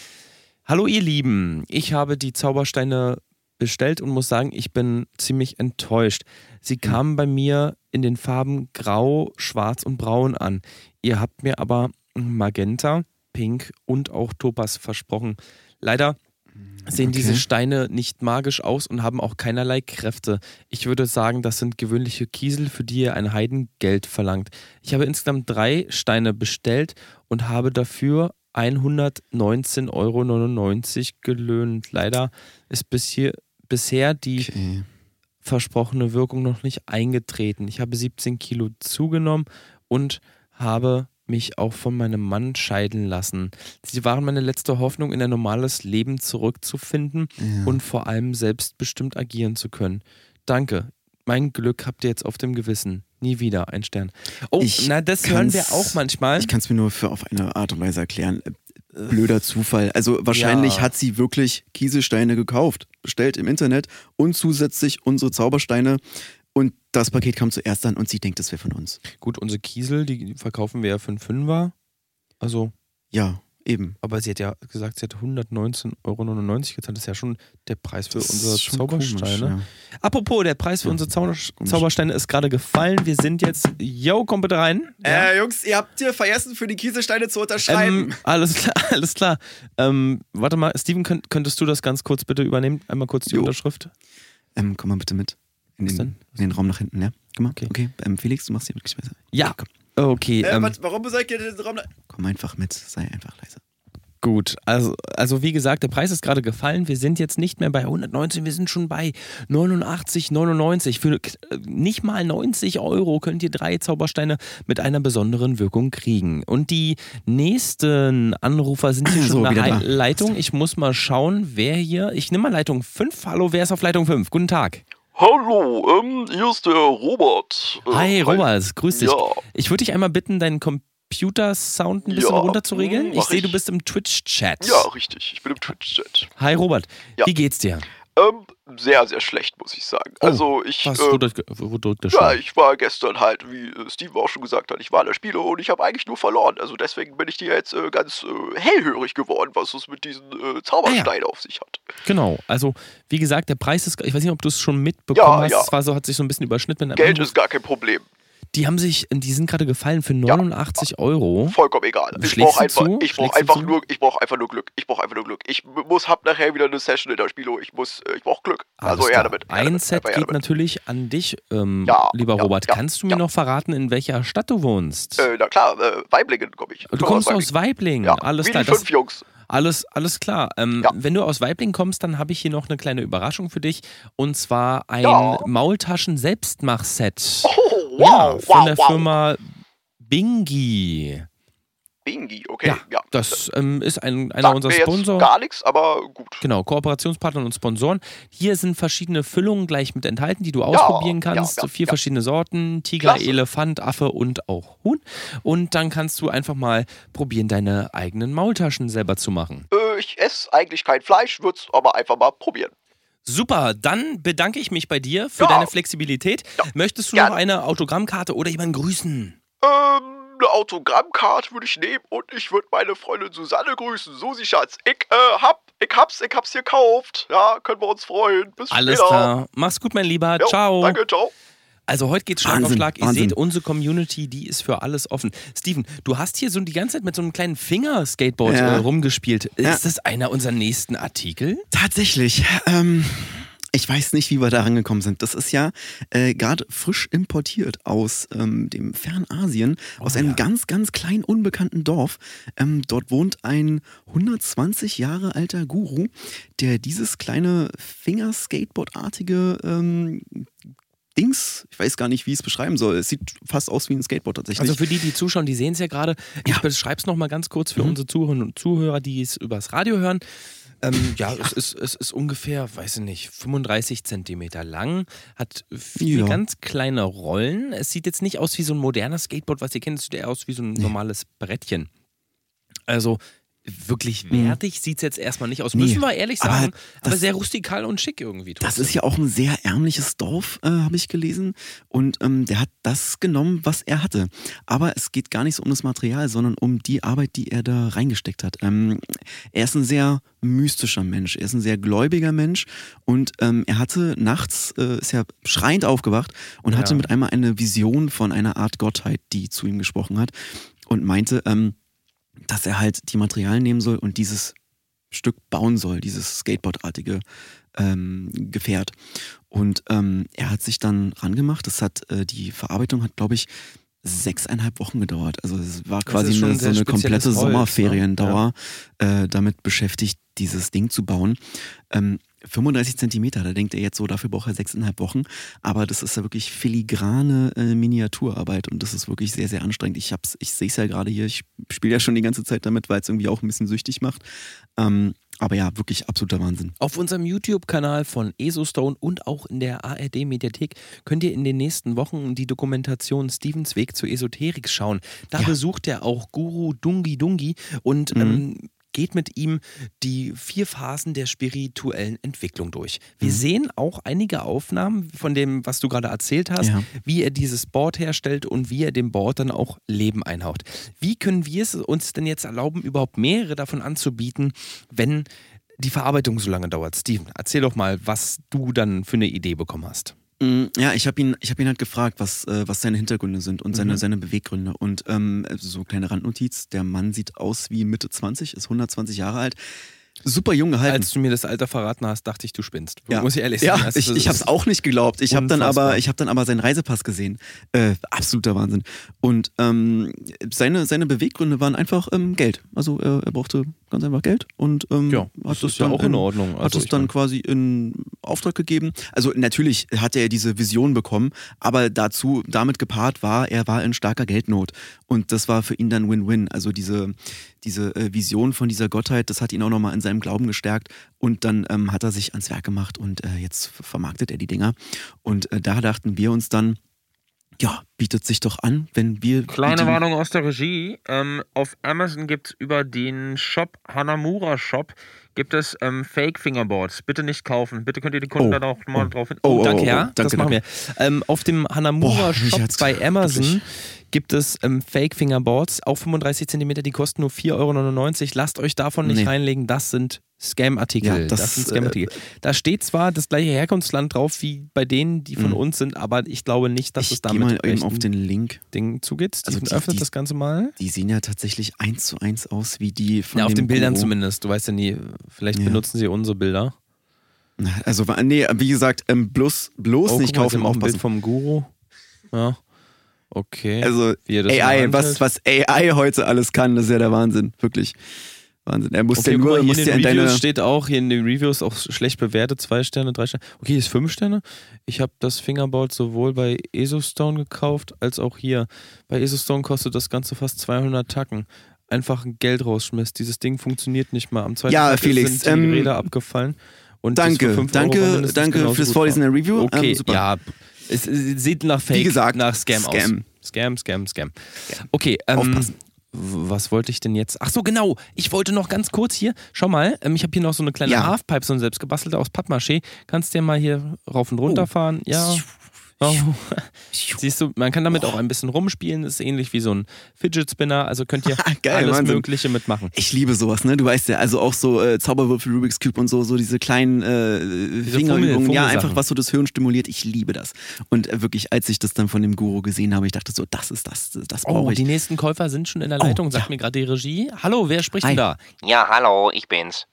[SPEAKER 1] Hallo ihr Lieben, ich habe die Zaubersteine bestellt und muss sagen, ich bin ziemlich enttäuscht. Sie kamen bei mir in den Farben Grau, Schwarz und Braun an. Ihr habt mir aber Magenta, Pink und auch Topaz versprochen. Leider sehen
[SPEAKER 2] Okay.
[SPEAKER 1] diese Steine nicht magisch aus und haben auch keinerlei Kräfte. Ich würde sagen, das sind gewöhnliche Kiesel, für die ihr ein Heidengeld verlangt. Ich habe insgesamt drei Steine bestellt und habe dafür 119,99 Euro gelöhnt. Leider ist bis hier, bisher die
[SPEAKER 2] Okay.
[SPEAKER 1] versprochene Wirkung noch nicht eingetreten. Ich habe 17 Kilo zugenommen und habe mich auch von meinem Mann scheiden lassen. Sie waren meine letzte Hoffnung, in ein normales Leben zurückzufinden
[SPEAKER 2] Ja.
[SPEAKER 1] und vor allem selbstbestimmt agieren zu können. Danke. Mein Glück habt ihr jetzt auf dem Gewissen. Nie wieder ein Stern. Oh,
[SPEAKER 2] Ich
[SPEAKER 1] na, das hören wir auch manchmal.
[SPEAKER 2] Ich kann es mir nur für auf eine Art und Weise erklären. Blöder Zufall. Also wahrscheinlich
[SPEAKER 1] Ja.
[SPEAKER 2] hat sie wirklich Kieselsteine gekauft, bestellt im Internet und zusätzlich unsere Zaubersteine. Und das Paket kam zuerst an und sie denkt, das wäre von uns.
[SPEAKER 1] Gut, unsere Kiesel, die verkaufen wir ja für einen Fünfer. Also,
[SPEAKER 2] Ja, eben.
[SPEAKER 1] aber sie hat ja gesagt, sie hat 119,99 Euro gezahlt. Das ist ja schon der Preis für
[SPEAKER 2] Das
[SPEAKER 1] unsere Zaubersteine.
[SPEAKER 2] komisch,
[SPEAKER 1] Apropos, der Preis für
[SPEAKER 2] Ja,
[SPEAKER 1] unsere
[SPEAKER 2] komisch.
[SPEAKER 1] Zaubersteine ist gerade gefallen. Wir sind jetzt. Yo, komm bitte rein. Ja.
[SPEAKER 6] Äh, Jungs, ihr habt hier vergessen, für die Kieselsteine zu unterschreiben.
[SPEAKER 1] Ähm, alles klar, alles klar. Ähm, warte mal, Steven, könnt, könntest du das ganz kurz bitte übernehmen? Einmal kurz die
[SPEAKER 2] Jo.
[SPEAKER 1] Unterschrift.
[SPEAKER 2] Ähm, komm mal bitte mit. In den, in den Raum nach hinten, ja? Komm mal.
[SPEAKER 1] Okay.
[SPEAKER 2] Okay. Ähm, Felix, du machst hier wirklich besser.
[SPEAKER 1] Ja.
[SPEAKER 2] Komm,
[SPEAKER 1] Okay,
[SPEAKER 6] äh,
[SPEAKER 1] ähm,
[SPEAKER 6] was, warum besorgt ihr den Raum?
[SPEAKER 2] komm einfach mit. Sei einfach leise.
[SPEAKER 1] gut. Also, also wie gesagt, der Preis ist gerade gefallen. Wir sind jetzt nicht mehr bei 119, wir sind schon bei 89,99. Für äh, nicht mal 90 Euro könnt ihr drei Zaubersteine mit einer besonderen Wirkung kriegen. Und die nächsten Anrufer sind hier
[SPEAKER 2] So,
[SPEAKER 1] schon in
[SPEAKER 2] wieder
[SPEAKER 1] der Leitung. Ich muss mal schauen, wer hier. Ich nehme mal Leitung 5. Hallo, wer ist auf Leitung 5? Guten Tag.
[SPEAKER 8] Hallo, ähm, hier ist der Robert. Äh,
[SPEAKER 1] Hi, Robert, grüß dich.
[SPEAKER 8] Ja.
[SPEAKER 1] Ich würde dich einmal bitten, deinen Computer-Sound ein bisschen
[SPEAKER 8] Ja,
[SPEAKER 1] runterzuregeln.
[SPEAKER 8] hm,
[SPEAKER 1] Ich sehe, du bist im Twitch-Chat.
[SPEAKER 8] Ja, richtig. Ich bin im Twitch-Chat.
[SPEAKER 1] Hi, Robert.
[SPEAKER 8] Ja.
[SPEAKER 1] Wie geht's dir?
[SPEAKER 8] Ähm, sehr, sehr schlecht, muss ich sagen.
[SPEAKER 1] Oh,
[SPEAKER 8] also, ich,
[SPEAKER 1] Was,
[SPEAKER 8] äh,
[SPEAKER 1] wo, drückt, wo drückt der
[SPEAKER 8] ja, ich war gestern halt, wie äh, Steve auch schon gesagt hat, ich war in der Spiele und ich habe eigentlich nur verloren. Also deswegen bin ich dir jetzt äh, ganz äh, hellhörig geworden, was es mit diesen äh, Zaubersteinen auf sich hat.
[SPEAKER 1] Genau. Also, wie gesagt, der Preis ist, ich weiß nicht, ob du es schon mitbekommen
[SPEAKER 8] Ja,
[SPEAKER 1] hast.
[SPEAKER 8] ja.
[SPEAKER 1] Es war so, hat sich so ein bisschen überschnitten mit
[SPEAKER 8] Geld ist gar kein Problem.
[SPEAKER 1] Die haben sich, die sind gerade gefallen für 89 Euro.
[SPEAKER 8] Vollkommen egal. Ich brauche einfach,
[SPEAKER 1] zu?
[SPEAKER 8] ich
[SPEAKER 1] Schlägst du
[SPEAKER 8] einfach nur, ich brauche einfach nur Glück. Ich brauche einfach nur Glück. Ich muss, hab nachher wieder eine Session in der Spielo. Ich muss, äh, ich brauche Glück.
[SPEAKER 1] Alles
[SPEAKER 8] also
[SPEAKER 1] klar.
[SPEAKER 8] damit.
[SPEAKER 1] Ein
[SPEAKER 8] damit,
[SPEAKER 1] Set geht
[SPEAKER 8] damit.
[SPEAKER 1] natürlich an dich, ähm,
[SPEAKER 8] Ja,
[SPEAKER 1] lieber
[SPEAKER 8] ja,
[SPEAKER 1] Robert.
[SPEAKER 8] ja,
[SPEAKER 1] Kannst du mir
[SPEAKER 8] ja.
[SPEAKER 1] noch verraten, in welcher Stadt du wohnst?
[SPEAKER 8] Äh, na klar, äh, Weiblingen komme ich.
[SPEAKER 1] du kommst aus
[SPEAKER 8] Weiblingen. Ja,
[SPEAKER 1] Alles
[SPEAKER 8] wie
[SPEAKER 1] klar.
[SPEAKER 8] die fünf Jungs.
[SPEAKER 1] alles, alles klar. Ähm,
[SPEAKER 8] Ja.
[SPEAKER 1] Wenn du aus Weiblingen kommst, dann habe ich hier noch eine kleine Überraschung für dich. Und zwar ein
[SPEAKER 8] Ja.
[SPEAKER 1] Maultaschen-Selbstmach-Set.
[SPEAKER 8] Oh,
[SPEAKER 1] ja,
[SPEAKER 8] wow,
[SPEAKER 1] von der. Firma Bingi.
[SPEAKER 8] Bingi, okay.
[SPEAKER 1] Ja,
[SPEAKER 8] Ja,
[SPEAKER 1] das ähm, ist ein, einer
[SPEAKER 8] sagt
[SPEAKER 1] unserer Sponsoren.
[SPEAKER 8] gar nichts, aber gut.
[SPEAKER 1] Genau, Kooperationspartner und Sponsoren. Hier sind verschiedene Füllungen gleich mit enthalten, die du ausprobieren
[SPEAKER 8] ja,
[SPEAKER 1] kannst.
[SPEAKER 8] ja,
[SPEAKER 1] Vier verschiedene Sorten: Tiger,
[SPEAKER 8] Klasse.
[SPEAKER 1] Elefant, Affe und auch Huhn. Und dann kannst du einfach mal probieren, deine eigenen Maultaschen selber zu machen.
[SPEAKER 8] Äh, ich esse eigentlich kein Fleisch, würde es aber einfach mal probieren.
[SPEAKER 1] Super, dann bedanke ich mich bei dir für
[SPEAKER 8] Ja.
[SPEAKER 1] deine Flexibilität.
[SPEAKER 8] Ja,
[SPEAKER 1] Möchtest du
[SPEAKER 8] gerne.
[SPEAKER 1] noch eine Autogrammkarte oder jemanden grüßen?
[SPEAKER 8] Ähm, eine Autogrammkarte würde ich nehmen und ich würde meine Freundin Susanne grüßen. Susi Schatz, ich äh, hab, ich hab's, ich hab's gekauft. Ja, können wir uns freuen. Bis
[SPEAKER 1] Alles
[SPEAKER 8] später.
[SPEAKER 1] klar. Mach's gut, mein Lieber.
[SPEAKER 8] Jo,
[SPEAKER 1] Ciao.
[SPEAKER 8] Danke, ciao.
[SPEAKER 1] Also heute geht's Schlag auf Schlag. Ihr
[SPEAKER 2] Wahnsinn.
[SPEAKER 1] seht, unsere Community, die ist für alles offen. Steven, du hast hier so die ganze Zeit mit so einem kleinen Finger-Skateboard
[SPEAKER 2] Ja.
[SPEAKER 1] äh, rumgespielt.
[SPEAKER 2] Ja.
[SPEAKER 1] Ist das einer unserer nächsten Artikel?
[SPEAKER 2] Tatsächlich. Ähm, ich weiß nicht, wie wir da rangekommen sind. Das ist ja äh, gerade frisch importiert aus ähm, dem Fernasien, aus einem
[SPEAKER 1] ja.
[SPEAKER 2] ganz, ganz kleinen, unbekannten Dorf. Ähm, dort wohnt ein 120 Jahre alter Guru, der dieses kleine Finger-Skateboard-artige ähm, Dings, ich weiß gar nicht, wie ich es beschreiben soll. Es sieht fast aus wie ein Skateboard tatsächlich.
[SPEAKER 1] Also für die, die zuschauen, die sehen es ja gerade. Ich
[SPEAKER 2] Ja.
[SPEAKER 1] beschreibe es nochmal ganz kurz für
[SPEAKER 2] Mhm.
[SPEAKER 1] unsere Zuhörerinnen und Zuhörer, die es übers Radio hören. Ähm, ja, Es, ist, es ist ungefähr, weiß ich nicht, 35 Zentimeter lang, hat vier
[SPEAKER 2] Ja.
[SPEAKER 1] ganz kleine Rollen. Es sieht jetzt nicht aus wie so ein modernes Skateboard, was ihr kennt, es sieht eher aus wie so ein normales Brettchen. Also wirklich wertig sieht es jetzt erstmal nicht aus,
[SPEAKER 2] Mhm. Nee,
[SPEAKER 1] müssen wir ehrlich
[SPEAKER 2] aber
[SPEAKER 1] sagen, aber,
[SPEAKER 2] das-
[SPEAKER 1] sehr rustikal und schick irgendwie.
[SPEAKER 2] Das
[SPEAKER 1] trotzdem.
[SPEAKER 2] ist ja auch ein sehr ärmliches Dorf, äh, habe ich gelesen. Und ähm, der hat das genommen, was er hatte. Aber es geht gar nicht so um das Material, sondern um die Arbeit, die er da reingesteckt hat. Ähm, er ist ein sehr mystischer Mensch. Er ist ein sehr gläubiger Mensch. Und ähm, er hatte nachts, äh, ist ja schreiend aufgewacht und hatte
[SPEAKER 1] Ja.
[SPEAKER 2] mit einmal eine Vision von einer Art Gottheit, die zu ihm gesprochen hat. Und meinte, ähm, dass er halt die Materialien nehmen soll und dieses Stück bauen soll, dieses Skateboardartige ähm, Gefährt. Und ähm, er hat sich dann rangemacht. Das hat, äh, die Verarbeitung hat, glaube ich, sechseinhalb Wochen gedauert. Also es war quasi eine, so eine komplette
[SPEAKER 1] Holz, ne?
[SPEAKER 2] Sommerferiendauer äh, damit beschäftigt, dieses Ding zu bauen. Ähm, 35 Zentimeter, da denkt er jetzt so, dafür braucht er sechseinhalb Wochen. Aber das ist ja wirklich filigrane äh, Miniaturarbeit und das ist wirklich sehr, sehr anstrengend. Ich, hab's- ich sehe es ja gerade hier, ich spiele ja schon die ganze Zeit damit, weil es irgendwie auch ein bisschen süchtig macht. Ähm, aber ja, wirklich absoluter Wahnsinn.
[SPEAKER 1] Auf unserem YouTube-Kanal von EsoStone und auch in der ARD-Mediathek könnt ihr in den nächsten Wochen die Dokumentation Stevens Weg zur Esoterik schauen. Da
[SPEAKER 2] Ja.
[SPEAKER 1] besucht er auch Guru Dungi Dungi und
[SPEAKER 2] Mhm.
[SPEAKER 1] ähm, geht mit ihm die vier Phasen der spirituellen Entwicklung durch. Wir
[SPEAKER 2] Mhm.
[SPEAKER 1] sehen auch einige Aufnahmen von dem, was du gerade erzählt hast,
[SPEAKER 2] Ja.
[SPEAKER 1] wie er dieses Board herstellt und wie er dem Board dann auch Leben einhaucht. Wie können wir es uns denn jetzt erlauben, überhaupt mehrere davon anzubieten, wenn die Verarbeitung so lange dauert? Steven, erzähl doch mal, was du dann für eine Idee bekommen hast.
[SPEAKER 2] Mm, Ja, ich habe ihn, ich hab ihn halt gefragt, was, äh, was seine Hintergründe sind und seine,
[SPEAKER 1] Mhm.
[SPEAKER 2] seine Beweggründe. Und ähm, so kleine Randnotiz, der Mann sieht aus wie Mitte 20, ist 120 Jahre alt. Super jung gehalten.
[SPEAKER 1] Als du mir das Alter verraten hast, dachte ich, du spinnst.
[SPEAKER 2] Ja.
[SPEAKER 1] Muss ich ehrlich
[SPEAKER 2] ja,
[SPEAKER 1] sagen. Das
[SPEAKER 2] ich,
[SPEAKER 1] ist-
[SPEAKER 2] ich habe es auch nicht geglaubt. Ich habe dann aber, ich habe dann aber seinen Reisepass gesehen. Äh, absoluter Wahnsinn. Und ähm, seine, seine Beweggründe waren einfach ähm, Geld. Also er, er brauchte ganz einfach Geld und ähm,
[SPEAKER 1] Ja, das
[SPEAKER 2] hat
[SPEAKER 1] ist
[SPEAKER 2] es
[SPEAKER 1] ja
[SPEAKER 2] dann
[SPEAKER 1] auch in
[SPEAKER 2] in-
[SPEAKER 1] Ordnung.
[SPEAKER 2] hat
[SPEAKER 1] Also
[SPEAKER 2] es
[SPEAKER 1] ich
[SPEAKER 2] dann quasi in Auftrag gegeben. Also natürlich hatte er diese Vision bekommen, aber dazu damit gepaart war, er war in starker Geldnot und das war für ihn dann Win-Win. Also diese diese äh, Vision von dieser Gottheit, das hat ihn auch nochmal in seinem Glauben gestärkt und dann ähm, hat er sich ans Werk gemacht und äh, jetzt vermarktet er die Dinger und äh, da dachten wir uns dann, ja, bietet sich doch an, wenn wir
[SPEAKER 9] Kleine Warnung aus der Regie. Ähm, auf Amazon gibt es über den Shop Hanamura Shop gibt es ähm, Fake Fingerboards. Bitte nicht kaufen. Bitte könnt ihr die Kunden
[SPEAKER 2] Oh.
[SPEAKER 9] dann auch mal drauf hin.
[SPEAKER 2] Oh, oh,
[SPEAKER 1] danke,
[SPEAKER 2] oh,
[SPEAKER 1] ja.
[SPEAKER 2] danke,
[SPEAKER 1] das machen wir. Ähm, auf dem Hanamura
[SPEAKER 2] Boah, mich
[SPEAKER 1] Shop
[SPEAKER 2] hat's
[SPEAKER 1] bei Amazon
[SPEAKER 2] wirklich-
[SPEAKER 1] gibt es ähm, Fake Fingerboards, auch 35 cm, die kosten nur 4,99 Euro. Lasst euch davon nicht
[SPEAKER 2] Nee.
[SPEAKER 1] reinlegen, das sind Scam-Artikel.
[SPEAKER 2] Ja,
[SPEAKER 1] das,
[SPEAKER 2] das,
[SPEAKER 1] sind Scam-Artikel. Da steht zwar das gleiche Herkunftsland drauf wie bei denen, die von
[SPEAKER 2] Mhm.
[SPEAKER 1] uns sind, aber ich glaube nicht, dass
[SPEAKER 2] ich
[SPEAKER 1] es damit
[SPEAKER 2] mal eben auf den Link.
[SPEAKER 1] Ding zugeht.
[SPEAKER 2] Also
[SPEAKER 1] Steven
[SPEAKER 2] die-
[SPEAKER 1] öffnet
[SPEAKER 2] die-
[SPEAKER 1] das Ganze mal.
[SPEAKER 2] Die sehen ja tatsächlich eins zu eins aus wie die von
[SPEAKER 1] Ja, auf den Bildern
[SPEAKER 2] Guru.
[SPEAKER 1] zumindest. Du weißt ja nie, vielleicht
[SPEAKER 2] Ja.
[SPEAKER 1] benutzen sie unsere Bilder.
[SPEAKER 2] Also, nee, wie gesagt, ähm, bloß, bloß
[SPEAKER 1] Oh,
[SPEAKER 2] nicht
[SPEAKER 1] mal,
[SPEAKER 2] kaufen,
[SPEAKER 1] auch ein Bild vom Guru. Ja. Okay.
[SPEAKER 2] Also, AI, was, was AI heute alles kann, das ist ja der Wahnsinn. Wirklich. Wahnsinn. Er muss
[SPEAKER 1] Okay,
[SPEAKER 2] ja nur,
[SPEAKER 1] mal,
[SPEAKER 2] muss
[SPEAKER 1] in den Reviews
[SPEAKER 2] deine.
[SPEAKER 1] steht auch, hier in den Reviews auch schlecht bewertet, zwei Sterne, drei Sterne. Okay, hier ist fünf Sterne. Ich habe das Fingerboard sowohl bei EsoStone gekauft, als auch hier. Bei EsoStone kostet das Ganze fast 200 Tacken. Einfach ein Geld rausschmiss. Dieses Ding funktioniert nicht mal. Am zweiten
[SPEAKER 2] Ja,
[SPEAKER 1] Tag
[SPEAKER 2] Felix,
[SPEAKER 1] sind die
[SPEAKER 2] ähm,
[SPEAKER 1] Räder abgefallen. Und
[SPEAKER 2] Danke, danke, danke fürs Vorlesen der Review.
[SPEAKER 1] Okay,
[SPEAKER 2] Ähm, super.
[SPEAKER 1] ja. Es, es sieht nach Fake,
[SPEAKER 2] Wie gesagt,
[SPEAKER 1] nach Scam, aus.
[SPEAKER 2] Scam.
[SPEAKER 1] Scam, Scam, Scam. Okay, ähm,
[SPEAKER 2] Aufpassen.
[SPEAKER 1] Was wollte ich denn jetzt? Ach so, genau. Ich wollte noch ganz kurz hier, schau mal, ähm, ich habe hier noch so eine kleine
[SPEAKER 2] Ja.
[SPEAKER 1] Halfpipe, so ein selbstgebastelte aus Pappmaché. Kannst du dir mal hier rauf und runter
[SPEAKER 2] Oh.
[SPEAKER 1] fahren? Ja. Oh. Siehst du, man kann damit auch ein bisschen rumspielen. Ist ähnlich wie so ein Fidget Spinner. Also könnt ihr
[SPEAKER 2] Geil,
[SPEAKER 1] alles
[SPEAKER 2] Wahnsinn.
[SPEAKER 1] Mögliche mitmachen.
[SPEAKER 2] Ich liebe sowas, ne? Du weißt ja, also auch so äh, Zauberwürfel, Rubik's Cube und so, so diese kleinen äh, Fingerübungen.
[SPEAKER 1] Fummel-
[SPEAKER 2] ja, einfach was so das Hirn stimuliert. Ich liebe das. Und äh, wirklich, als ich das dann von dem Guru gesehen habe, ich dachte so, das ist das, das
[SPEAKER 1] Oh,
[SPEAKER 2] brauche ich.
[SPEAKER 1] die nächsten Käufer sind schon in der
[SPEAKER 2] Oh,
[SPEAKER 1] Leitung, sagt
[SPEAKER 2] ja.
[SPEAKER 1] mir gerade die Regie. Hallo, wer spricht
[SPEAKER 2] Hi.
[SPEAKER 1] denn da?
[SPEAKER 4] Ja, hallo, ich bin's.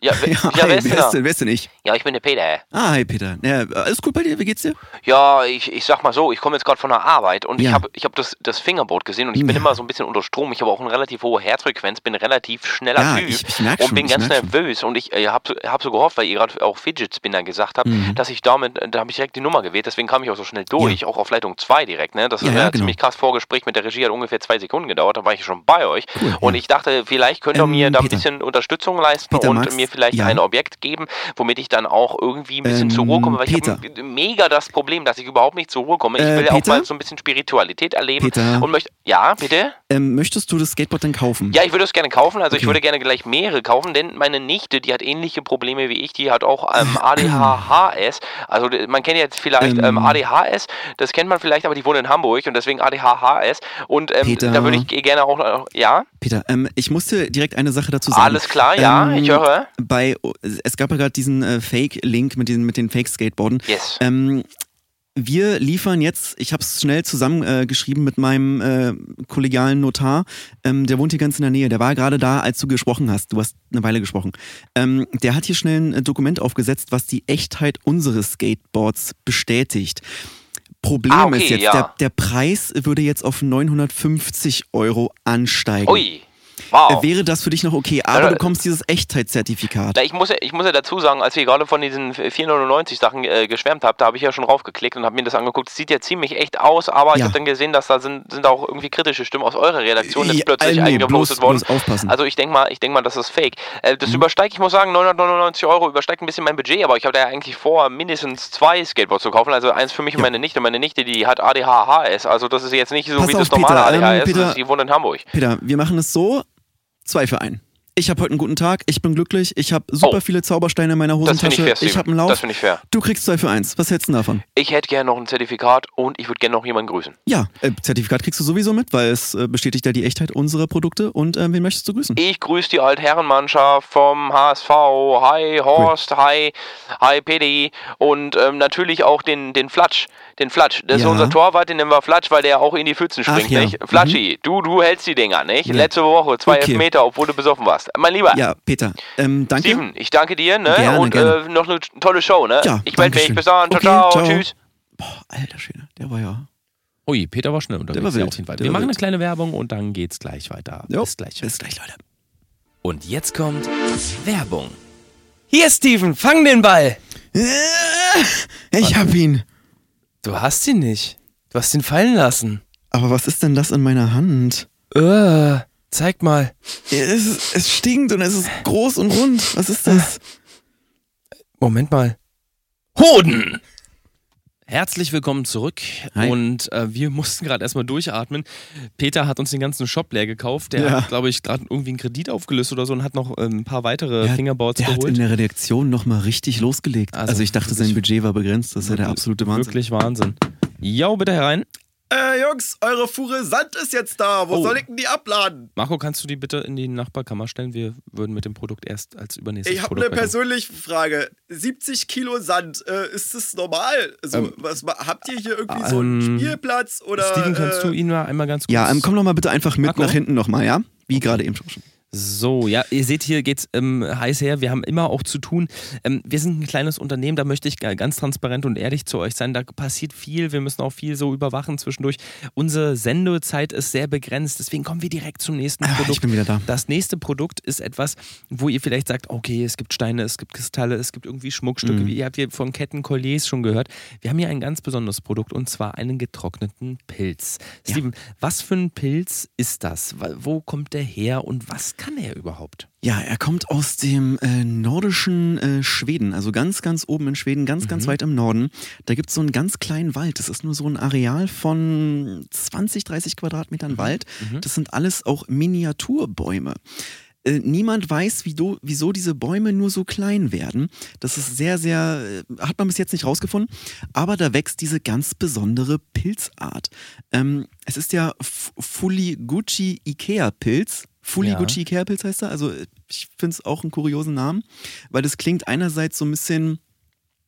[SPEAKER 4] Ja, wer, ja,
[SPEAKER 2] Ja,
[SPEAKER 4] wer
[SPEAKER 2] hi,
[SPEAKER 4] ist denn
[SPEAKER 2] wer, ist denn, wer ist denn ich?
[SPEAKER 4] Ja, ich bin der Peter.
[SPEAKER 2] Ah, hi Peter. Ja, alles gut bei dir? Wie geht's dir?
[SPEAKER 4] Ja, ich, ich sag mal so, ich komme jetzt gerade von der Arbeit und ich
[SPEAKER 2] Ja.
[SPEAKER 4] habe ich hab das, das Fingerboard gesehen und ich bin immer so ein bisschen unter Strom. Ich habe auch eine relativ hohe Herzfrequenz, bin relativ schneller
[SPEAKER 2] Ja,
[SPEAKER 4] Typ
[SPEAKER 2] ich- ich
[SPEAKER 4] und
[SPEAKER 2] schon,
[SPEAKER 4] bin
[SPEAKER 2] ich
[SPEAKER 4] ganz
[SPEAKER 2] merk schon.
[SPEAKER 4] nervös und ich äh, habe so, hab so gehofft, weil ihr gerade auch Fidget Spinner gesagt habt,
[SPEAKER 2] Mhm.
[SPEAKER 4] dass ich damit, da habe ich direkt die Nummer gewählt, deswegen kam ich auch so schnell durch, auch auf Leitung 2 direkt. Ne? Das ist
[SPEAKER 2] ja, genau.
[SPEAKER 4] ziemlich krass. Vorgespräch mit der Regie hat ungefähr zwei Sekunden gedauert, da war ich schon bei euch und ich dachte, vielleicht könnt ihr
[SPEAKER 2] Ähm,
[SPEAKER 4] mir da ein bisschen Unterstützung leisten
[SPEAKER 2] Peter,
[SPEAKER 4] und
[SPEAKER 2] magst-
[SPEAKER 4] mir vielleicht
[SPEAKER 2] ja.
[SPEAKER 4] ein Objekt geben, womit ich dann auch irgendwie ein bisschen
[SPEAKER 2] Ähm,
[SPEAKER 4] zur Ruhe komme, weil
[SPEAKER 2] Peter.
[SPEAKER 4] ich habe mega das Problem, dass ich überhaupt nicht zur Ruhe komme. Ich
[SPEAKER 2] Äh,
[SPEAKER 4] will ja auch mal so ein bisschen Spiritualität erleben
[SPEAKER 2] Peter?
[SPEAKER 4] und möchte. Ja, bitte?
[SPEAKER 2] Ähm, möchtest du das Skateboard denn kaufen?
[SPEAKER 4] Ja, ich würde es gerne kaufen. Also ich
[SPEAKER 2] Okay.
[SPEAKER 4] würde gerne gleich mehrere kaufen, denn meine Nichte, die hat ähnliche Probleme wie ich, die hat auch ähm, ADHS. Also man kennt jetzt vielleicht
[SPEAKER 2] Ähm.
[SPEAKER 4] ähm, ADHS, das kennt man vielleicht, aber die wohnen in Hamburg und deswegen ADHS. Und ähm,
[SPEAKER 2] Peter.
[SPEAKER 4] da würde ich gerne auch. Äh, ja,
[SPEAKER 2] Peter, ähm, ich muss dir direkt eine Sache dazu sagen.
[SPEAKER 4] alles klar, ja,
[SPEAKER 2] Ähm,
[SPEAKER 4] ich höre.
[SPEAKER 2] Bei, es gab ja gerade diesen äh, Fake-Link mit, diesen- mit den Fake-Skateboarden.
[SPEAKER 4] Yes.
[SPEAKER 2] Ähm, wir liefern jetzt, ich habe es schnell zusammengeschrieben äh, geschrieben mit meinem äh, kollegialen Notar, ähm, der wohnt hier ganz in der Nähe, der war gerade da, als du gesprochen hast, du hast eine Weile gesprochen. Ähm, der hat hier schnell ein äh, Dokument aufgesetzt, was die Echtheit unseres Skateboards bestätigt. Problem
[SPEAKER 4] Ah, okay,
[SPEAKER 2] ist jetzt,
[SPEAKER 4] ja.
[SPEAKER 2] der, der Preis würde jetzt auf 950 Euro ansteigen.
[SPEAKER 4] Ui. Wow.
[SPEAKER 2] Äh, Wäre das für dich noch okay, aber
[SPEAKER 4] Ja,
[SPEAKER 2] du bekommst dieses Echtheitszertifikat.
[SPEAKER 4] Na, ich, muss ja, ich muss ja dazu sagen, als ihr gerade von diesen 499 Sachen äh, geschwärmt habt, da habe ich ja schon raufgeklickt und habe mir das angeguckt. Es sieht ja ziemlich echt aus, aber ich
[SPEAKER 2] Ja.
[SPEAKER 4] habe dann gesehen, dass da sind, sind auch irgendwie kritische Stimmen aus eurer Redaktion jetzt plötzlich
[SPEAKER 2] nee,
[SPEAKER 4] eingepostet worden. Also ich denke mal, ich denke mal, das ist fake. Äh,
[SPEAKER 2] Mhm.
[SPEAKER 4] das übersteigt, ich muss sagen, 999 Euro übersteigt ein bisschen mein Budget, aber ich habe da ja eigentlich vor, mindestens zwei Skateboards zu kaufen. Also eins für mich und meine Nichte. Meine Nichte, die hat ADHS. Also das ist jetzt nicht so
[SPEAKER 2] Pass
[SPEAKER 4] wie
[SPEAKER 2] auf,
[SPEAKER 4] das normale
[SPEAKER 2] Peter, ähm,
[SPEAKER 4] ADHS.
[SPEAKER 2] Peter-
[SPEAKER 4] die wohnt in Hamburg.
[SPEAKER 2] Peter, wir machen es so, zwei für einen. Ich habe heute einen guten Tag, ich bin glücklich, ich habe super
[SPEAKER 4] Oh.
[SPEAKER 2] viele Zaubersteine in meiner
[SPEAKER 4] Das ich
[SPEAKER 2] Hosentasche,
[SPEAKER 4] fair,
[SPEAKER 2] ich
[SPEAKER 4] Steven.
[SPEAKER 2] habe einen Lauf.
[SPEAKER 4] Das finde ich fair.
[SPEAKER 2] Du kriegst zwei für eins. Was hältst du davon?
[SPEAKER 4] Ich hätte gerne noch ein Zertifikat und ich würde gerne noch jemanden grüßen.
[SPEAKER 2] Ja, äh, Zertifikat kriegst du sowieso mit, weil es äh, bestätigt ja die Echtheit unserer Produkte. Und äh, wen möchtest du grüßen?
[SPEAKER 4] Ich grüße die Altherrenmannschaft vom HSV. Hi Horst, hi, hi Pedi und ähm, natürlich auch den, den Flatsch. Den Flatsch. Das ist
[SPEAKER 2] Ja.
[SPEAKER 4] unser Torwart, den nennen wir Flatsch, weil der auch in die Pfützen
[SPEAKER 2] Ach
[SPEAKER 4] springt,
[SPEAKER 2] ja.
[SPEAKER 4] nicht? Flatschi, du, du hältst die Dinger, nicht?
[SPEAKER 2] Ja.
[SPEAKER 4] Letzte Woche zwei
[SPEAKER 2] Okay.
[SPEAKER 4] Elfmeter, obwohl du besoffen warst. Mein Lieber,
[SPEAKER 2] Ja, Peter, ähm, danke.
[SPEAKER 4] Steven, ich danke dir, ne?
[SPEAKER 2] Gerne,
[SPEAKER 4] und
[SPEAKER 2] gerne.
[SPEAKER 4] Äh, noch eine tolle Show, ne?
[SPEAKER 2] Ja,
[SPEAKER 4] ich melde mich. Bis dann. Ciao,
[SPEAKER 2] Okay,
[SPEAKER 4] ciao.
[SPEAKER 2] ciao.
[SPEAKER 4] Tschüss.
[SPEAKER 2] Boah, alter Schwede, der war ja.
[SPEAKER 1] Ui, Peter war schnell unterwegs.
[SPEAKER 2] Der war
[SPEAKER 1] ja,
[SPEAKER 2] wild.
[SPEAKER 1] auf jeden Fall. Wir machen eine kleine Werbung und dann geht's gleich weiter.
[SPEAKER 2] Jo,
[SPEAKER 1] Bis gleich.
[SPEAKER 2] Bis gleich, Leute.
[SPEAKER 1] Und jetzt kommt Werbung. Hier, Steven, fang den Ball.
[SPEAKER 2] Äh, Ich hab ihn.
[SPEAKER 1] Du hast ihn nicht. Du hast ihn fallen lassen.
[SPEAKER 2] Aber was ist denn das in meiner Hand?
[SPEAKER 1] Äh, zeig mal.
[SPEAKER 2] Es, es stinkt und es ist groß und rund. Was ist das?
[SPEAKER 1] Moment mal. Hoden! Herzlich willkommen zurück.
[SPEAKER 2] Hi.
[SPEAKER 1] Und äh, wir mussten gerade erstmal durchatmen. Peter hat uns den ganzen Shop leer gekauft. Der
[SPEAKER 2] Ja.
[SPEAKER 1] hat, glaube ich, gerade irgendwie einen Kredit aufgelöst oder so und hat noch ähm, ein paar weitere
[SPEAKER 2] Der hat-
[SPEAKER 1] Fingerboards
[SPEAKER 2] Der hat in
[SPEAKER 1] geholt.
[SPEAKER 2] der Redaktion nochmal richtig losgelegt.
[SPEAKER 1] Also
[SPEAKER 2] Also, ich dachte, sein Budget war begrenzt. Das ist ja der absolute Wahnsinn.
[SPEAKER 1] Wirklich Wahnsinn. Jo, bitte herein.
[SPEAKER 6] Äh, Jungs, eure Fuhre Sand ist jetzt da. Wo
[SPEAKER 1] Oh.
[SPEAKER 6] soll ich denn die abladen?
[SPEAKER 1] Marco, kannst du die bitte in die Nachbarkammer stellen? Wir würden mit dem Produkt erst als übernächstes
[SPEAKER 6] Ich habe eine persönliche Frage. 70 Kilo Sand, äh, ist das normal? Also,
[SPEAKER 1] Ähm,
[SPEAKER 6] was, habt ihr hier irgendwie so einen
[SPEAKER 1] ähm,
[SPEAKER 6] Spielplatz oder?
[SPEAKER 1] Steven, kannst du
[SPEAKER 6] äh,
[SPEAKER 1] ihn mal einmal ganz kurz...
[SPEAKER 2] Ja, ähm, komm doch mal bitte einfach mit
[SPEAKER 1] Marco?
[SPEAKER 2] nach hinten nochmal, ja? Wie gerade eben schon.
[SPEAKER 1] So, ja, ihr seht, hier geht's ähm, heiß her. Wir haben immer auch zu tun. Ähm, wir sind ein kleines Unternehmen, da möchte ich ga- ganz transparent und ehrlich zu euch sein. Da passiert viel, wir müssen auch viel so überwachen zwischendurch. Unsere Sendezeit ist sehr begrenzt, deswegen kommen wir direkt zum nächsten
[SPEAKER 2] Ah,
[SPEAKER 1] Produkt.
[SPEAKER 2] ich bin wieder da.
[SPEAKER 1] Das nächste Produkt ist etwas, wo ihr vielleicht sagt, okay, es gibt Steine, es gibt Kristalle, es gibt irgendwie Schmuckstücke.
[SPEAKER 2] Mhm.
[SPEAKER 1] Ihr habt hier von Ketten Colliers schon gehört. Wir haben hier ein ganz besonderes Produkt und zwar einen getrockneten Pilz.
[SPEAKER 2] Ja.
[SPEAKER 1] Steven, was für ein Pilz ist das? Wo kommt der her und was kann er überhaupt?
[SPEAKER 2] Ja, er kommt aus dem äh, nordischen äh, Schweden, also ganz, ganz oben in Schweden, ganz, ganz weit im Norden. Da gibt es so einen ganz kleinen Wald. Das ist nur so ein Areal von 20, 30 Quadratmetern Wald. Das sind alles auch Miniaturbäume. Äh, niemand weiß, wie do, wieso diese Bäume nur so klein werden. Das ist sehr, sehr, äh, hat man bis jetzt nicht rausgefunden. Aber da wächst diese ganz besondere Pilzart. Ähm, es ist der F- Fuliguchi Ikea-Pilz. Fuliguchi Ikea-Pilz heißt er. Also ich finde es auch einen kuriosen Namen, weil das klingt einerseits so ein bisschen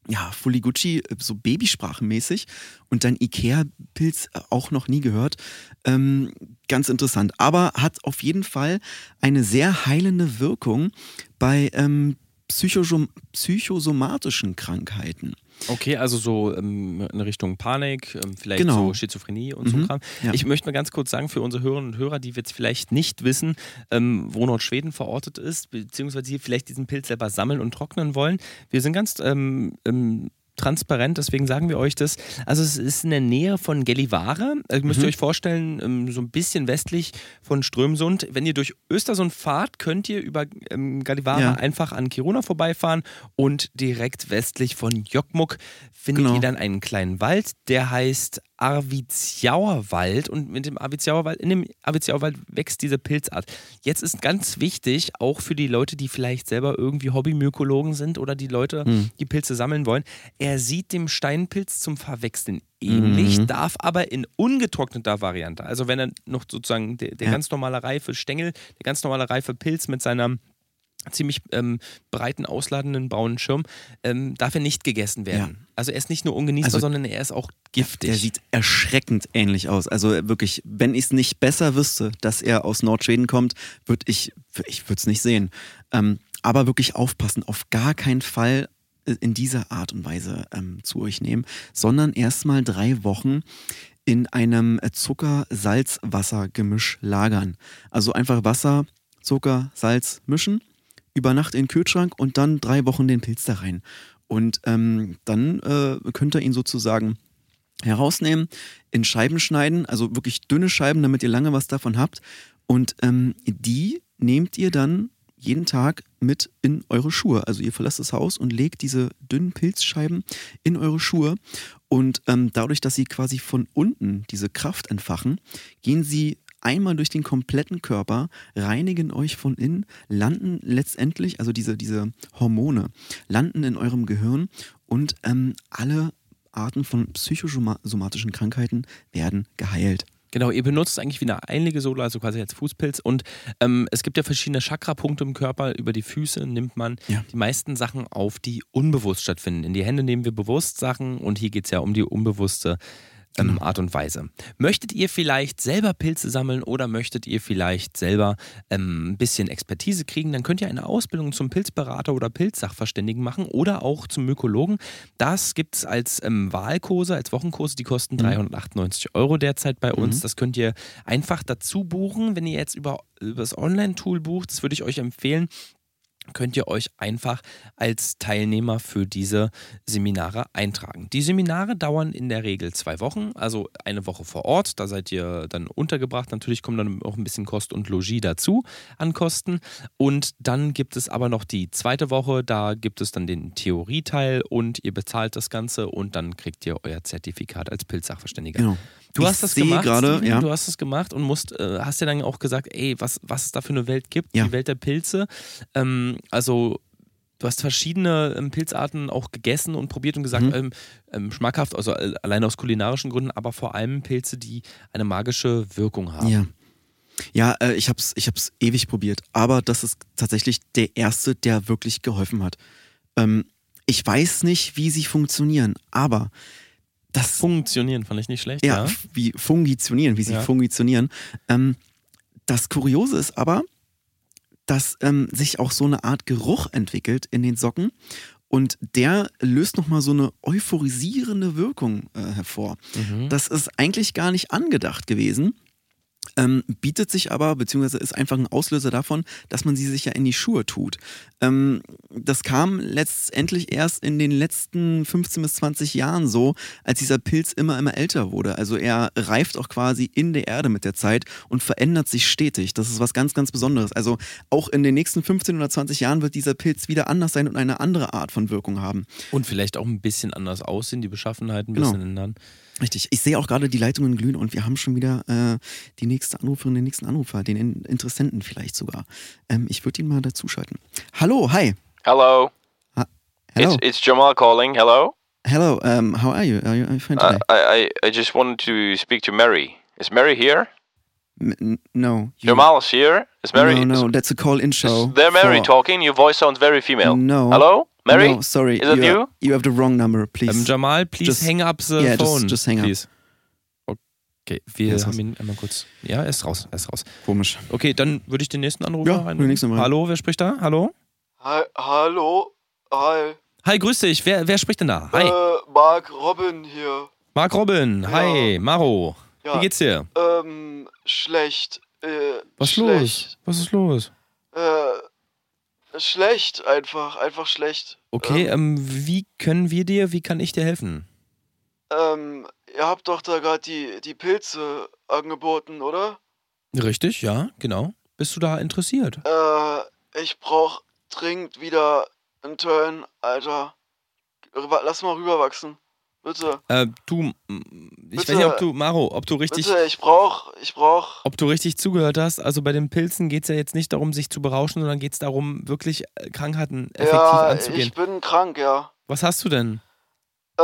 [SPEAKER 2] ja, Fuliguchi, äh, so babysprachenmäßig und dann Ikea-Pilz äh, auch noch nie gehört. Ähm, ganz interessant. Aber hat auf jeden Fall eine sehr heilende Wirkung bei ähm, psychosom psychosomatischen Krankheiten.
[SPEAKER 1] Okay, also so ähm, in Richtung Panik, ähm, vielleicht
[SPEAKER 2] Genau.
[SPEAKER 1] so Schizophrenie und so
[SPEAKER 2] Mhm,
[SPEAKER 1] Kram.
[SPEAKER 2] ja.
[SPEAKER 1] Ich möchte mal ganz kurz sagen für unsere Hörerinnen und Hörer, die jetzt vielleicht nicht wissen, ähm, wo Nordschweden verortet ist, beziehungsweise hier vielleicht diesen Pilz selber sammeln und trocknen wollen. Wir sind ganz ähm, transparent, deswegen sagen wir euch das. Also es ist in der Nähe von Gellivare. Also müsst ihr
[SPEAKER 2] Mhm.
[SPEAKER 1] euch vorstellen, ähm, so ein bisschen westlich von Strömsund. Wenn ihr durch Östersund fahrt, könnt ihr über ähm, Gellivare
[SPEAKER 2] Ja.
[SPEAKER 1] einfach an Kiruna vorbeifahren und direkt westlich von Jokkmokk findet
[SPEAKER 2] Genau.
[SPEAKER 1] ihr dann einen kleinen Wald, der heißt Arvidsjaur Wald und mit dem Arvidsjaur Wald, in dem Arvidsjaur Wald wächst diese Pilzart. Jetzt ist ganz wichtig, auch für die Leute, die vielleicht selber irgendwie Hobbymykologen sind oder die Leute,
[SPEAKER 2] Mhm.
[SPEAKER 1] die Pilze sammeln wollen, er sieht dem Steinpilz zum Verwechseln ähnlich,
[SPEAKER 2] Mhm.
[SPEAKER 1] darf aber in ungetrockneter Variante, also wenn er noch sozusagen der, der
[SPEAKER 2] Ja.
[SPEAKER 1] ganz normale reife Stängel, der ganz normale reife Pilz mit seiner ziemlich ähm, breiten, ausladenden braunen Schirm, ähm, darf er nicht gegessen werden. Also er ist nicht nur ungenießbar,
[SPEAKER 2] Also-
[SPEAKER 1] sondern er ist auch giftig.
[SPEAKER 2] Der sieht erschreckend ähnlich aus. Also wirklich, wenn ich es nicht besser wüsste, dass er aus Nordschweden kommt, würde ich, ich würde es nicht sehen. Ähm, aber wirklich aufpassen, auf gar keinen Fall äh, in dieser Art und Weise ähm, zu euch nehmen, sondern erstmal drei Wochen in einem Zucker-Salz-Wasser-Gemisch lagern. Also einfach Wasser, Zucker, Salz mischen, über Nacht in den Kühlschrank und dann drei Wochen den Pilz da rein. Und ähm, dann äh, könnt ihr ihn sozusagen herausnehmen, in Scheiben schneiden, also wirklich dünne Scheiben, damit ihr lange was davon habt. Und ähm, die nehmt ihr dann jeden Tag mit in eure Schuhe. Also ihr verlasst das Haus und legt diese dünnen Pilzscheiben in eure Schuhe. Und ähm, dadurch, dass sie quasi von unten diese Kraft entfachen, gehen sie einmal durch den kompletten Körper, reinigen euch von innen, landen letztendlich, also diese, diese Hormone, landen in eurem Gehirn und ähm, alle Arten von psychosomatischen Krankheiten werden geheilt.
[SPEAKER 1] Genau, ihr benutzt eigentlich wie eine Einlegesohle, also quasi als Fußpilz. Und ähm, es gibt ja verschiedene Chakrapunkte im Körper. Über die Füße nimmt man
[SPEAKER 2] Ja.
[SPEAKER 1] die meisten Sachen auf, die unbewusst stattfinden. In die Hände nehmen wir bewusst Sachen und hier geht es ja um die unbewusste ähm. Art und Weise. Möchtet ihr vielleicht selber Pilze sammeln oder möchtet ihr vielleicht selber ähm, ein bisschen Expertise kriegen, dann könnt ihr eine Ausbildung zum Pilzberater oder Pilzsachverständigen machen oder auch zum Mykologen. Das gibt es als ähm, Wahlkurse, als Wochenkurse, die kosten 398 Euro derzeit bei uns.
[SPEAKER 2] Mhm.
[SPEAKER 1] Das könnt ihr einfach dazu buchen, wenn ihr jetzt über, über das Online-Tool bucht. Das würde ich euch empfehlen könnt ihr euch einfach als Teilnehmer für diese Seminare eintragen. Die Seminare dauern in der Regel zwei Wochen, also eine Woche vor Ort. Da seid ihr dann untergebracht. Natürlich kommt dann auch ein bisschen Kost und Logis dazu an Kosten. Und dann gibt es aber noch die zweite Woche. Da gibt es dann den Theorieteil und ihr bezahlt das Ganze und dann kriegt ihr euer Zertifikat als Pilzsachverständiger.
[SPEAKER 2] Genau.
[SPEAKER 1] Du
[SPEAKER 2] Ich
[SPEAKER 1] hast das gemacht, Steven,
[SPEAKER 2] ja.
[SPEAKER 1] du hast es gemacht und musst, äh, hast ja dann auch gesagt, ey, was, was es da für eine Welt gibt,
[SPEAKER 2] Ja.
[SPEAKER 1] die Welt der Pilze. Ähm, also du hast verschiedene ähm, Pilzarten auch gegessen und probiert und gesagt,
[SPEAKER 2] Mhm.
[SPEAKER 1] ähm, ähm, schmackhaft, also äh, allein aus kulinarischen Gründen, aber vor allem Pilze, die eine magische Wirkung haben.
[SPEAKER 2] Ja. Ja, äh, ich hab's, ich hab's ewig probiert, aber das ist tatsächlich der erste, der wirklich geholfen hat. Ähm, ich weiß nicht, wie sie funktionieren, aber das
[SPEAKER 1] Funktionieren fand ich nicht schlecht.
[SPEAKER 2] ja,
[SPEAKER 1] Ja.
[SPEAKER 2] wie fungitionieren, wie sie
[SPEAKER 1] Ja.
[SPEAKER 2] fungitionieren. Ähm, das Kuriose ist aber, dass ähm, sich auch so eine Art Geruch entwickelt in den Socken und der löst nochmal so eine euphorisierende Wirkung äh, hervor.
[SPEAKER 1] Mhm.
[SPEAKER 2] Das ist eigentlich gar nicht angedacht gewesen. Ähm, bietet sich aber, beziehungsweise ist einfach ein Auslöser davon, dass man sie sich ja in die Schuhe tut. Ähm, das kam letztendlich erst in den letzten 15 bis 20 Jahren so, als dieser Pilz immer, immer älter wurde. Also er reift auch quasi in der Erde mit der Zeit und verändert sich stetig. Das ist was ganz, ganz Besonderes. Also auch in den nächsten 15 oder 20 Jahren wird dieser Pilz wieder anders sein und eine andere Art von Wirkung haben.
[SPEAKER 1] Und vielleicht auch ein bisschen anders aussehen, die Beschaffenheit ein
[SPEAKER 2] Genau.
[SPEAKER 1] bisschen ändern.
[SPEAKER 2] Richtig. Ich sehe auch gerade die Leitungen glühen und wir haben schon wieder äh, die nächste Anruferin, den nächsten Anrufer, den In Interessenten vielleicht sogar. Ähm, ich würde ihn mal dazuschalten. Hallo, hi.
[SPEAKER 4] Hello.
[SPEAKER 2] Hello.
[SPEAKER 4] It's it's Jamal calling. Hello.
[SPEAKER 2] Hello, um, how are you? Are you, are you fine
[SPEAKER 4] Uh,
[SPEAKER 2] today?
[SPEAKER 4] I, I I just wanted to speak to Mary. Is Mary here?
[SPEAKER 2] M- no. you-
[SPEAKER 4] Jamal is here. Is Mary?
[SPEAKER 2] No, no, that's a call-in show.
[SPEAKER 4] is there Mary
[SPEAKER 2] for-
[SPEAKER 4] talking? Your voice sounds very female.
[SPEAKER 2] No.
[SPEAKER 4] Hello, Mary.
[SPEAKER 2] No, sorry.
[SPEAKER 4] Is that
[SPEAKER 2] you,
[SPEAKER 4] you?
[SPEAKER 2] you have the wrong number, please.
[SPEAKER 1] Ähm, Jamal, please
[SPEAKER 2] Just-
[SPEAKER 1] hang up the
[SPEAKER 2] yeah, just-
[SPEAKER 1] phone.
[SPEAKER 2] just hang up.
[SPEAKER 1] please. Okay, wir haben ihn einmal kurz. Ja, er ist raus, er ist raus.
[SPEAKER 2] Komisch.
[SPEAKER 1] Okay, dann würde ich den nächsten Anrufer
[SPEAKER 2] Ja,
[SPEAKER 1] rein.
[SPEAKER 2] den nächsten mal rein.
[SPEAKER 1] Hallo, wer spricht da? Hallo?
[SPEAKER 8] Hi, hallo? Hi.
[SPEAKER 1] Hi, grüß dich. Wer, wer spricht denn da? Hi.
[SPEAKER 8] Äh, Mark Robin hier.
[SPEAKER 1] Mark Robin. Hi, Maro.
[SPEAKER 8] Ja.
[SPEAKER 1] Wie geht's dir?
[SPEAKER 8] Ähm, schlecht. Äh,
[SPEAKER 1] Was ist
[SPEAKER 8] schlecht.
[SPEAKER 1] los? Was ist los?
[SPEAKER 8] Äh, schlecht einfach. Einfach schlecht.
[SPEAKER 1] Okay, ähm, wie können wir dir, wie kann ich dir helfen?
[SPEAKER 8] Ähm, ihr habt doch da gerade die, die Pilze angeboten, oder?
[SPEAKER 1] Richtig, ja, genau. Bist du da interessiert?
[SPEAKER 8] Äh, ich brauch dringend wieder einen Turn, Alter. Lass mal rüberwachsen. Bitte.
[SPEAKER 1] Äh, du, ich
[SPEAKER 8] Bitte.
[SPEAKER 1] weiß nicht, ob du, Maro, ob du richtig,
[SPEAKER 8] Bitte, ich brauch, ich brauch.
[SPEAKER 1] ob du richtig zugehört hast. Also bei den Pilzen geht es ja jetzt nicht darum, sich zu berauschen, sondern geht es darum, wirklich äh, Krankheiten effektiv
[SPEAKER 8] Ja,
[SPEAKER 1] anzugehen.
[SPEAKER 8] ich bin krank, ja.
[SPEAKER 1] Was hast du denn?
[SPEAKER 8] Äh,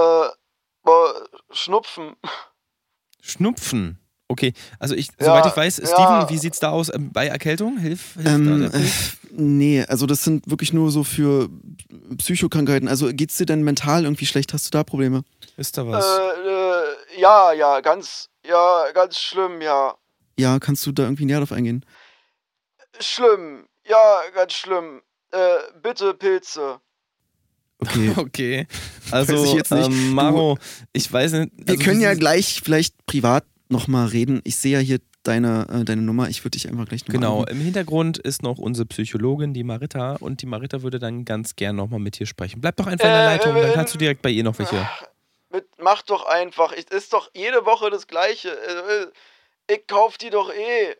[SPEAKER 8] boah, Schnupfen.
[SPEAKER 1] Schnupfen. Okay, also ich,
[SPEAKER 8] Ja,
[SPEAKER 1] soweit ich weiß,
[SPEAKER 8] ja.
[SPEAKER 1] Steven, wie sieht's da aus ähm, bei Erkältung? Hilf, hilft da
[SPEAKER 2] Ähm,
[SPEAKER 1] der
[SPEAKER 2] äh, nee, also das sind wirklich nur so für Psychokrankheiten. Also geht's dir denn mental irgendwie schlecht? Hast du da Probleme?
[SPEAKER 1] Ist da
[SPEAKER 8] Äh,
[SPEAKER 1] was?
[SPEAKER 8] äh, ja, ja, ganz, ja, ganz schlimm, ja.
[SPEAKER 2] Ja, kannst du da irgendwie näher drauf eingehen?
[SPEAKER 8] Schlimm, ja, ganz schlimm. Äh, bitte Pilze.
[SPEAKER 2] Okay.
[SPEAKER 1] Okay, also
[SPEAKER 2] ich jetzt nicht.
[SPEAKER 1] Ähm, Maro, ich weiß nicht.
[SPEAKER 2] Wir
[SPEAKER 1] also
[SPEAKER 2] können ja gleich vielleicht privat nochmal reden. Ich sehe ja hier deine, äh, deine Nummer. Ich würde dich einfach gleich nochmal
[SPEAKER 1] Genau,
[SPEAKER 2] anrufen.
[SPEAKER 1] im Hintergrund ist noch unsere Psychologin, die Marita, und die Marita würde dann ganz gern nochmal mit dir sprechen. Bleib doch einfach in der
[SPEAKER 8] Äh,
[SPEAKER 1] Leitung, dann
[SPEAKER 8] äh,
[SPEAKER 1] kannst du direkt bei ihr noch welche.
[SPEAKER 8] Mit, mach doch einfach. Es ist doch jede Woche das Gleiche. Äh, Ich kauf die doch eh.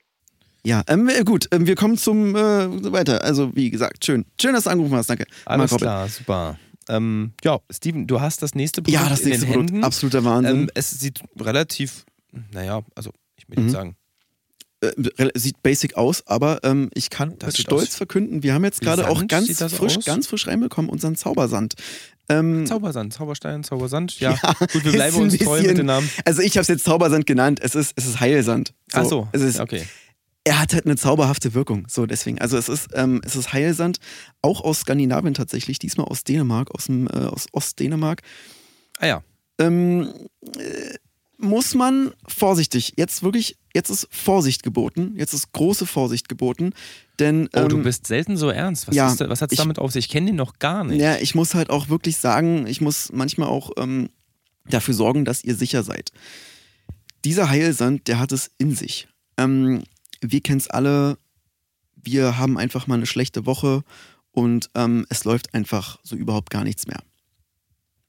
[SPEAKER 2] Ja, ähm, äh, gut, ähm, wir kommen zum äh, weiter. Also, wie gesagt, schön. Schön, dass du angerufen hast, danke.
[SPEAKER 1] Alles
[SPEAKER 2] Mark Robin.
[SPEAKER 1] klar, super. Ähm, ja, Steven, du hast das nächste Produkt
[SPEAKER 2] Ja, das
[SPEAKER 1] in
[SPEAKER 2] nächste
[SPEAKER 1] den
[SPEAKER 2] Produkt.
[SPEAKER 1] Händen.
[SPEAKER 2] Absoluter Wahnsinn.
[SPEAKER 1] Ähm, es sieht relativ, naja, also ich will
[SPEAKER 2] Mhm.
[SPEAKER 1] sagen,
[SPEAKER 2] äh, sieht basic aus, aber ähm, ich kann
[SPEAKER 1] Das
[SPEAKER 2] mit Stolz
[SPEAKER 1] aus-
[SPEAKER 2] verkünden, wir haben jetzt gerade auch ganz frisch,
[SPEAKER 1] aus?
[SPEAKER 2] ganz frisch reinbekommen, unseren Zaubersand. Ähm,
[SPEAKER 1] Zaubersand, Zauberstein, Zaubersand. Ja,
[SPEAKER 2] Ja,
[SPEAKER 1] gut, wir bleiben uns treu mit
[SPEAKER 2] bisschen-
[SPEAKER 1] den Namen.
[SPEAKER 2] also ich habe es jetzt Zaubersand genannt, es ist, es ist Heilsand.
[SPEAKER 1] Ach so,
[SPEAKER 2] Es ist,
[SPEAKER 1] okay.
[SPEAKER 2] Er hat halt eine zauberhafte Wirkung, so deswegen. Also es ist, ähm, es ist Heilsand, auch aus Skandinavien tatsächlich, diesmal aus Dänemark, aus, dem, äh, aus Ostdänemark.
[SPEAKER 1] Ah ja,
[SPEAKER 2] ähm, äh, muss man vorsichtig, jetzt wirklich, jetzt ist Vorsicht geboten, jetzt ist große Vorsicht geboten, denn
[SPEAKER 1] oh, du
[SPEAKER 2] ähm,
[SPEAKER 1] bist selten so ernst. Was,
[SPEAKER 2] ja,
[SPEAKER 1] ist was hat's
[SPEAKER 2] ich-
[SPEAKER 1] damit auf sich? Ich kenne den noch gar nicht.
[SPEAKER 2] ja, ich muss halt auch wirklich sagen, ich muss manchmal auch ähm, dafür sorgen, dass ihr sicher seid. Dieser Heilsand, der hat es in sich. Ähm, wir kennen es alle, wir haben einfach mal eine schlechte Woche und ähm, es läuft einfach so überhaupt gar nichts mehr.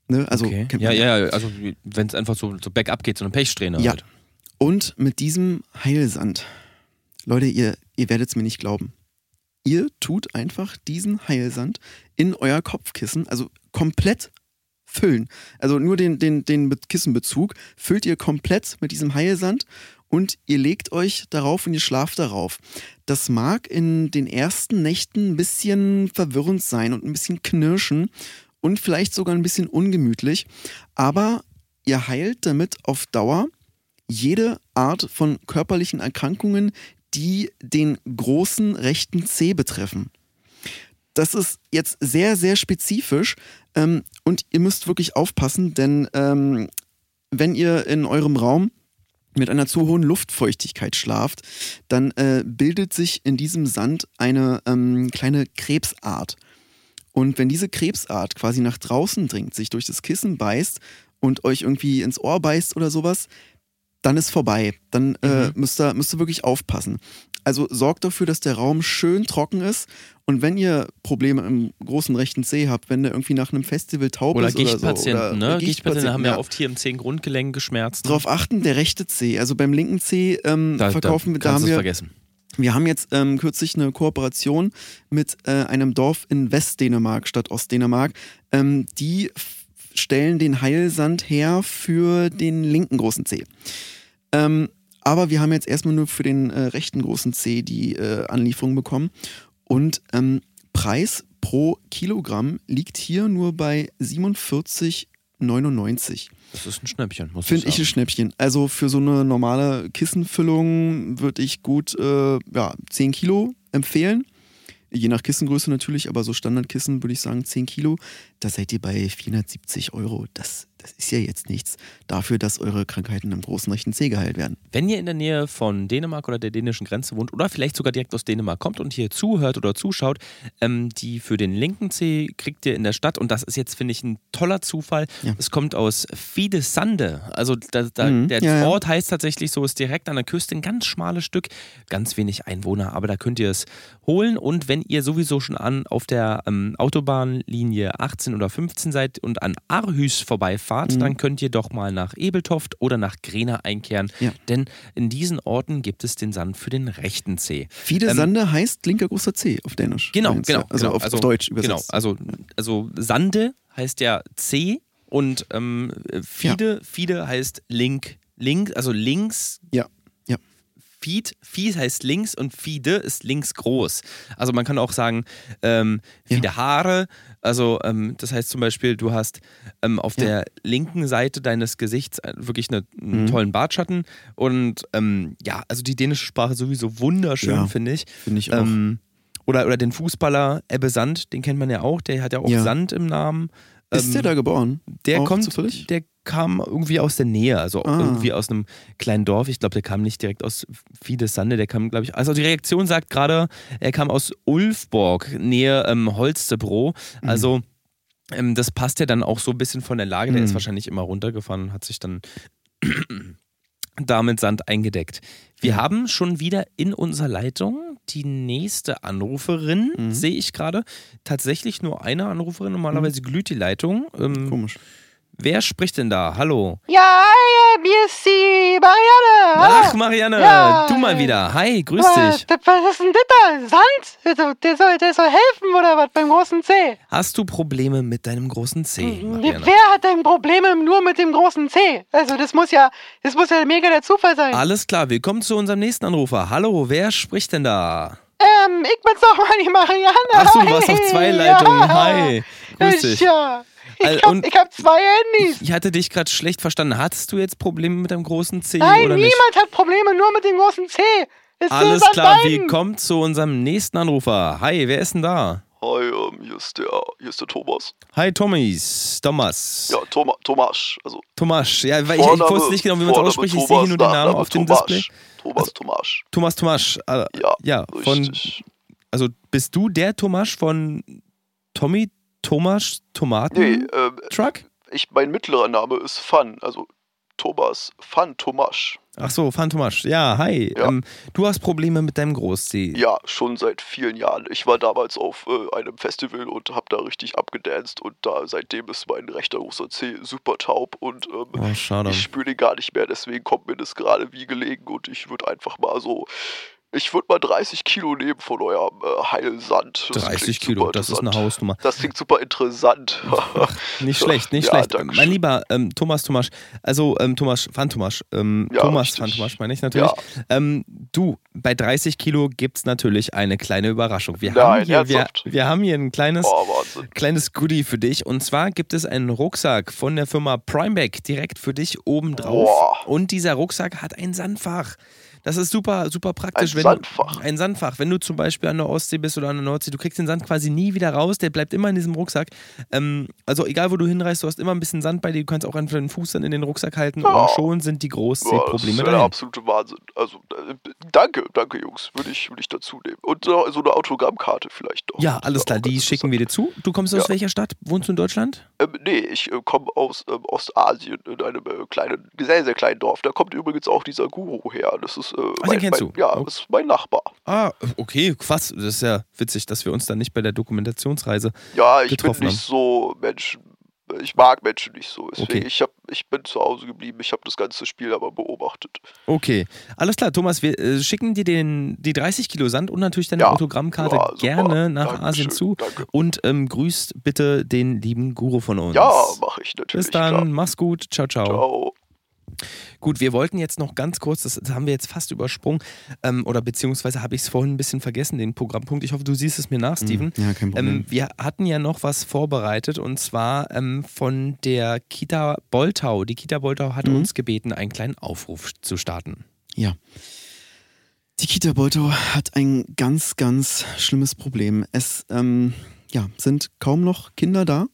[SPEAKER 2] Ne? Also
[SPEAKER 1] okay. Ja, ja, ja, also wenn es einfach so, so bergab geht, so eine Pechsträhne
[SPEAKER 2] Ja.
[SPEAKER 1] halt.
[SPEAKER 2] Und mit diesem Heilsand, Leute, ihr, ihr werdet es mir nicht glauben. Ihr tut einfach diesen Heilsand in euer Kopfkissen, also komplett füllen. Also nur den, den, den Be- Kissenbezug füllt ihr komplett mit diesem Heilsand und ihr legt euch darauf und ihr schlaft darauf. Das mag in den ersten Nächten ein bisschen verwirrend sein und ein bisschen knirschen und vielleicht sogar ein bisschen ungemütlich, aber ihr heilt damit auf Dauer jede Art von körperlichen Erkrankungen, die den großen rechten Zeh betreffen. Das ist jetzt sehr, sehr spezifisch ähm, und ihr müsst wirklich aufpassen, denn ähm, wenn ihr in eurem Raum mit einer zu hohen Luftfeuchtigkeit schlaft, dann äh, bildet sich in diesem Sand eine ähm, kleine Krebsart. Und wenn diese Krebsart quasi nach draußen dringt, sich durch das Kissen beißt und euch irgendwie ins Ohr beißt oder sowas, dann ist vorbei. Dann äh, müsst, ihr, müsst ihr wirklich aufpassen. Also sorgt dafür, dass der Raum schön trocken ist. Und wenn ihr Probleme im großen rechten Zeh habt, wenn der irgendwie nach einem Festival taub
[SPEAKER 1] Oder
[SPEAKER 2] ist oder so.
[SPEAKER 1] Gichtpatienten,
[SPEAKER 2] oder
[SPEAKER 1] ne? Gichtpatienten haben ja
[SPEAKER 2] ja.
[SPEAKER 1] oft hier im Zehen Grundgelenk geschmerzt.
[SPEAKER 2] Darauf achten, der rechte Zeh. Also beim linken Zeh ähm,
[SPEAKER 1] Da- da
[SPEAKER 2] verkaufen wir, da haben wir
[SPEAKER 1] vergessen.
[SPEAKER 2] Wir haben jetzt ähm, kürzlich eine Kooperation mit äh, einem Dorf in Westdänemark statt Ostdänemark. Ähm, die stellen den Heilsand her für den linken großen Zeh. Ähm, aber wir haben jetzt erstmal nur für den äh, rechten großen Zeh die äh, Anlieferung bekommen. Und ähm, Preis pro Kilogramm liegt hier nur bei 47,99.
[SPEAKER 1] Das ist ein Schnäppchen, muss
[SPEAKER 2] Finde
[SPEAKER 1] ich
[SPEAKER 2] ein. Schnäppchen. Also für so eine normale Kissenfüllung würde ich gut äh, ja, 10 Kilo empfehlen. Je nach Kissengröße natürlich, aber so Standardkissen würde ich sagen 10 Kilo. Da seid ihr bei 470 Euro. Das, das ist ja jetzt nichts dafür, dass eure Krankheiten am großen rechten Zeh geheilt werden.
[SPEAKER 1] Wenn ihr in der Nähe von Dänemark oder der dänischen Grenze wohnt oder vielleicht sogar direkt aus Dänemark kommt und hier zuhört oder zuschaut, ähm, die für den linken Zeh kriegt ihr in der Stadt und das ist jetzt, finde ich, ein toller Zufall.
[SPEAKER 2] Ja.
[SPEAKER 1] Es kommt aus Fidesande. Also da, da,
[SPEAKER 2] Mhm,
[SPEAKER 1] der
[SPEAKER 2] ja, ja.
[SPEAKER 1] Ort heißt tatsächlich so, ist direkt an der Küste ein ganz schmales Stück, ganz wenig Einwohner, aber da könnt ihr es holen und wenn ihr sowieso schon an auf der ähm, Autobahnlinie 18 oder 15 seid und an Aarhus vorbeifahrt,
[SPEAKER 2] Mhm.
[SPEAKER 1] dann könnt ihr doch mal nach Ebeltoft oder nach Grena einkehren,
[SPEAKER 2] Ja.
[SPEAKER 1] denn in diesen Orten gibt es den Sand für den rechten Zeh.
[SPEAKER 2] Fide
[SPEAKER 1] Ähm,
[SPEAKER 2] Sande heißt linker großer Zeh auf Dänisch.
[SPEAKER 1] Genau, genau.
[SPEAKER 2] ja. Also
[SPEAKER 1] genau.
[SPEAKER 2] auf, auf Deutsch übersetzt.
[SPEAKER 1] Genau, also, also Sande heißt ja C und ähm, Fide, Fide heißt Link, Link, also links.
[SPEAKER 2] Ja, ja.
[SPEAKER 1] Feed, Feed heißt links und Fide ist links groß. Also man kann auch sagen, ähm,
[SPEAKER 2] Ja.
[SPEAKER 1] Fide Haare, also ähm, das heißt zum Beispiel, du hast ähm, auf
[SPEAKER 2] Ja.
[SPEAKER 1] der linken Seite deines Gesichts äh, wirklich eine, einen
[SPEAKER 2] Mhm.
[SPEAKER 1] tollen Bartschatten und ähm, ja, also die dänische Sprache sowieso wunderschön,
[SPEAKER 2] Ja.
[SPEAKER 1] finde ich.
[SPEAKER 2] Finde ich auch.
[SPEAKER 1] Ähm, oder, oder den Fußballer Ebbe Sand, den kennt man ja auch, der hat ja auch
[SPEAKER 2] Ja.
[SPEAKER 1] Sand im Namen.
[SPEAKER 2] Ist
[SPEAKER 1] Ähm,
[SPEAKER 2] der da geboren?
[SPEAKER 1] Der
[SPEAKER 2] Auch
[SPEAKER 1] kommt,
[SPEAKER 2] zufällig?
[SPEAKER 1] der kam irgendwie aus der Nähe, also
[SPEAKER 2] Ah.
[SPEAKER 1] irgendwie aus einem kleinen Dorf. Ich glaube, der kam nicht direkt aus Fidesande, der kam, glaube ich, also die Reaktion sagt gerade, er kam aus Ulfborg, Nähe ähm, Holstebro.
[SPEAKER 2] Mhm.
[SPEAKER 1] Also ähm, das passt ja dann auch so ein bisschen von der Lage. Der
[SPEAKER 2] Mhm.
[SPEAKER 1] ist wahrscheinlich immer runtergefahren und hat sich dann damit Sand eingedeckt. Wir haben schon wieder in unserer Leitung die nächste Anruferin,
[SPEAKER 2] Mhm.
[SPEAKER 1] sehe ich gerade. Tatsächlich nur eine Anruferin, normalerweise glüht die Leitung. Ähm,
[SPEAKER 2] Komisch.
[SPEAKER 1] Wer spricht denn da? Hallo.
[SPEAKER 5] Ja, hi, mir ist die Marianne.
[SPEAKER 1] Ach, Marianne,
[SPEAKER 5] Ja,
[SPEAKER 1] du mal wieder. Hi, grüß
[SPEAKER 5] was,
[SPEAKER 1] dich.
[SPEAKER 5] was ist denn das da? Sand? Der, soll, der soll helfen oder was beim großen C?
[SPEAKER 1] Hast du Probleme mit deinem großen C,
[SPEAKER 5] Wer
[SPEAKER 1] Marianne?
[SPEAKER 5] hat denn Probleme nur mit dem großen C? Also das muss ja, das muss ja mega der Zufall sein.
[SPEAKER 1] Alles klar, willkommen zu unserem nächsten Anrufer. Hallo, wer spricht denn da?
[SPEAKER 5] Ähm, ich bin's doch mal die Marianne.
[SPEAKER 1] Achso, du warst auf zwei Leitungen.
[SPEAKER 5] Ja.
[SPEAKER 1] Hi, grüß
[SPEAKER 5] Ich,
[SPEAKER 1] dich.
[SPEAKER 5] ja. Ich,
[SPEAKER 1] Al-
[SPEAKER 5] hab, ich zwei Handys.
[SPEAKER 1] Ich hatte dich gerade schlecht verstanden. Hattest du jetzt Probleme mit deinem großen C
[SPEAKER 5] Nein,
[SPEAKER 1] oder
[SPEAKER 5] niemand
[SPEAKER 1] nicht?
[SPEAKER 5] hat Probleme, nur mit dem großen C. Es
[SPEAKER 1] Alles klar,
[SPEAKER 5] beiden.
[SPEAKER 1] willkommen zu unserem nächsten Anrufer. Hi, wer ist denn da?
[SPEAKER 8] Hi, ähm, hier ist der, hier ist der Thomas.
[SPEAKER 1] Hi, Thomas. Thomas.
[SPEAKER 8] Ja, Toma, Tomasch. Also,
[SPEAKER 1] Thomas. Ja, weil ich, ich
[SPEAKER 8] Vorname-
[SPEAKER 1] wusste nicht genau, wie man es
[SPEAKER 8] Vorname
[SPEAKER 1] ausspricht. Ich sehe
[SPEAKER 8] Thomas,
[SPEAKER 1] hier nur den Namen auf dem. Display.
[SPEAKER 8] Thomas
[SPEAKER 1] Also-
[SPEAKER 8] Tomasch.
[SPEAKER 1] Thomas Tomasch. Äh,
[SPEAKER 8] Ja,
[SPEAKER 1] ja, von,
[SPEAKER 8] richtig.
[SPEAKER 1] also bist du der Thomas von Tommy Thomas Tomaten
[SPEAKER 8] Nee, ähm,
[SPEAKER 1] Truck?
[SPEAKER 8] ich, mein mittlerer Name ist Fun, also Thomas Fun Tomasch.
[SPEAKER 1] Ach so, Fan Tomasch. Ja, hi.
[SPEAKER 8] Ja.
[SPEAKER 1] Ähm, du hast Probleme mit deinem Groß-C.
[SPEAKER 8] Ja, schon seit vielen Jahren. Ich war damals auf äh, einem Festival und hab da richtig abgedanced und da seitdem ist mein rechter großer C super taub und ähm,
[SPEAKER 1] Oh,
[SPEAKER 8] ich spüre den gar nicht mehr, deswegen kommt mir das gerade wie gelegen und ich würde einfach mal so Ich würde mal 30 Kilo nehmen von eurem äh, Heilsand. Das
[SPEAKER 1] 30
[SPEAKER 8] klingt
[SPEAKER 1] Kilo, das ist eine. Hausnummer.
[SPEAKER 8] Das klingt super interessant.
[SPEAKER 1] Nicht schlecht, nicht
[SPEAKER 8] Ja,
[SPEAKER 1] schlecht.
[SPEAKER 8] danke
[SPEAKER 1] Mein lieber ähm, Thomas Thomas, also ähm, Thomas Van Thomas, ähm,
[SPEAKER 8] Ja,
[SPEAKER 1] Thomas
[SPEAKER 8] richtig.
[SPEAKER 1] Van Thomas meine ich natürlich. Ähm, du, bei 30 Kilo gibt es natürlich eine kleine Überraschung. Wir, haben
[SPEAKER 8] Nein,
[SPEAKER 1] hier, wir, wir haben hier ein kleines,
[SPEAKER 8] Oh,
[SPEAKER 1] kleines Goodie für dich. Und zwar gibt es einen Rucksack von der Firma Primeback direkt für dich oben drauf.
[SPEAKER 8] Boah.
[SPEAKER 1] Und dieser Rucksack hat ein Sandfach. Das ist super, super praktisch.
[SPEAKER 8] Ein
[SPEAKER 1] wenn
[SPEAKER 8] Sandfach?
[SPEAKER 1] Du, ein Sandfach. Wenn du zum Beispiel an der Ostsee bist oder an der Nordsee, du kriegst den Sand quasi nie wieder raus, der bleibt immer in diesem Rucksack. Ähm, also egal, wo du hinreist, du hast immer ein bisschen Sand bei dir, du kannst auch einfach den Fuß dann in den Rucksack halten
[SPEAKER 8] Ja.
[SPEAKER 1] und schon sind die
[SPEAKER 8] Ja, das ist
[SPEAKER 1] Großseeprobleme
[SPEAKER 8] ja der absolute Wahnsinn. Also, äh, danke, danke, Jungs. Würde ich, würde ich dazu nehmen. Und äh, so eine Autogrammkarte vielleicht noch.
[SPEAKER 1] Ja, alles klar,
[SPEAKER 8] auch
[SPEAKER 1] die schicken wir dir zu. Du kommst aus
[SPEAKER 8] Ja.
[SPEAKER 1] welcher Stadt? Wohnst du in Deutschland?
[SPEAKER 8] Ähm, nee, ich äh, komme aus ähm, Ostasien in einem äh, kleinen, sehr, sehr kleinen Dorf. Da kommt übrigens auch dieser Guru her. Das ist, äh,
[SPEAKER 1] Ach, den kennst
[SPEAKER 8] mein,
[SPEAKER 1] du?
[SPEAKER 8] Ja, das ist mein Nachbar.
[SPEAKER 1] Ah, okay, krass. Das ist ja witzig, dass wir uns dann nicht bei der Dokumentationsreise.
[SPEAKER 8] Ja, ich bin nicht so Menschen. Ich mag Menschen nicht so. Deswegen,
[SPEAKER 1] Okay.
[SPEAKER 8] ich, hab, ich bin zu Hause geblieben. Ich habe das ganze Spiel aber beobachtet.
[SPEAKER 1] Okay, alles klar, Thomas, wir äh, schicken dir den, die 30 Kilo Sand und natürlich deine
[SPEAKER 8] Ja.
[SPEAKER 1] Autogrammkarte
[SPEAKER 8] Ja,
[SPEAKER 1] gerne nach
[SPEAKER 8] Dankeschön,
[SPEAKER 1] Asien zu.
[SPEAKER 8] danke.
[SPEAKER 1] Und ähm, grüßt bitte den lieben Guru von uns.
[SPEAKER 8] Ja, mache ich natürlich.
[SPEAKER 1] Bis dann,
[SPEAKER 8] Klar.
[SPEAKER 1] mach's gut, ciao, ciao.
[SPEAKER 8] Ciao.
[SPEAKER 1] Gut, wir wollten jetzt noch ganz kurz, das haben wir jetzt fast übersprungen, ähm, oder beziehungsweise habe ich es vorhin ein bisschen vergessen, den Programmpunkt. Ich hoffe, du siehst es mir nach, Steven.
[SPEAKER 2] Ja, kein Problem.
[SPEAKER 1] Ähm, wir hatten ja noch was vorbereitet und zwar ähm, von der Kita Boltau. Die Kita Boltau hat
[SPEAKER 2] Mhm.
[SPEAKER 1] uns gebeten, einen kleinen Aufruf zu starten.
[SPEAKER 2] Ja. Die Kita Boltau hat ein ganz, ganz schlimmes Problem. Es ähm, ja, sind kaum noch Kinder da.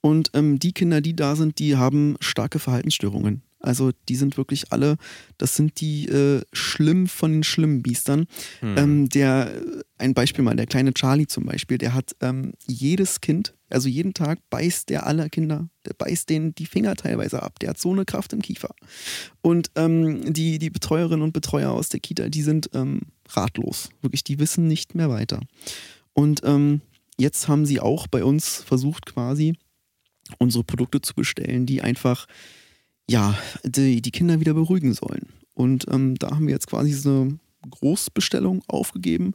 [SPEAKER 2] Und ähm, die Kinder, die da sind, die haben starke Verhaltensstörungen. Also die sind wirklich alle, das sind die äh, schlimm von den schlimmen Biestern. Ähm, der, äh, ein Beispiel mal, der kleine Charlie zum Beispiel, der hat ähm, jedes Kind, also jeden Tag beißt der alle Kinder, der beißt denen die Finger teilweise ab. Der hat so eine Kraft im Kiefer. Und ähm, die, die Betreuerinnen und Betreuer aus der Kita, die sind ähm, ratlos. Wirklich, die wissen nicht mehr weiter. Und ähm, jetzt haben sie auch bei uns versucht, quasi unsere Produkte zu bestellen, die einfach, ja, die, die Kinder wieder beruhigen sollen. Und ähm, da haben wir jetzt quasi so eine Großbestellung aufgegeben,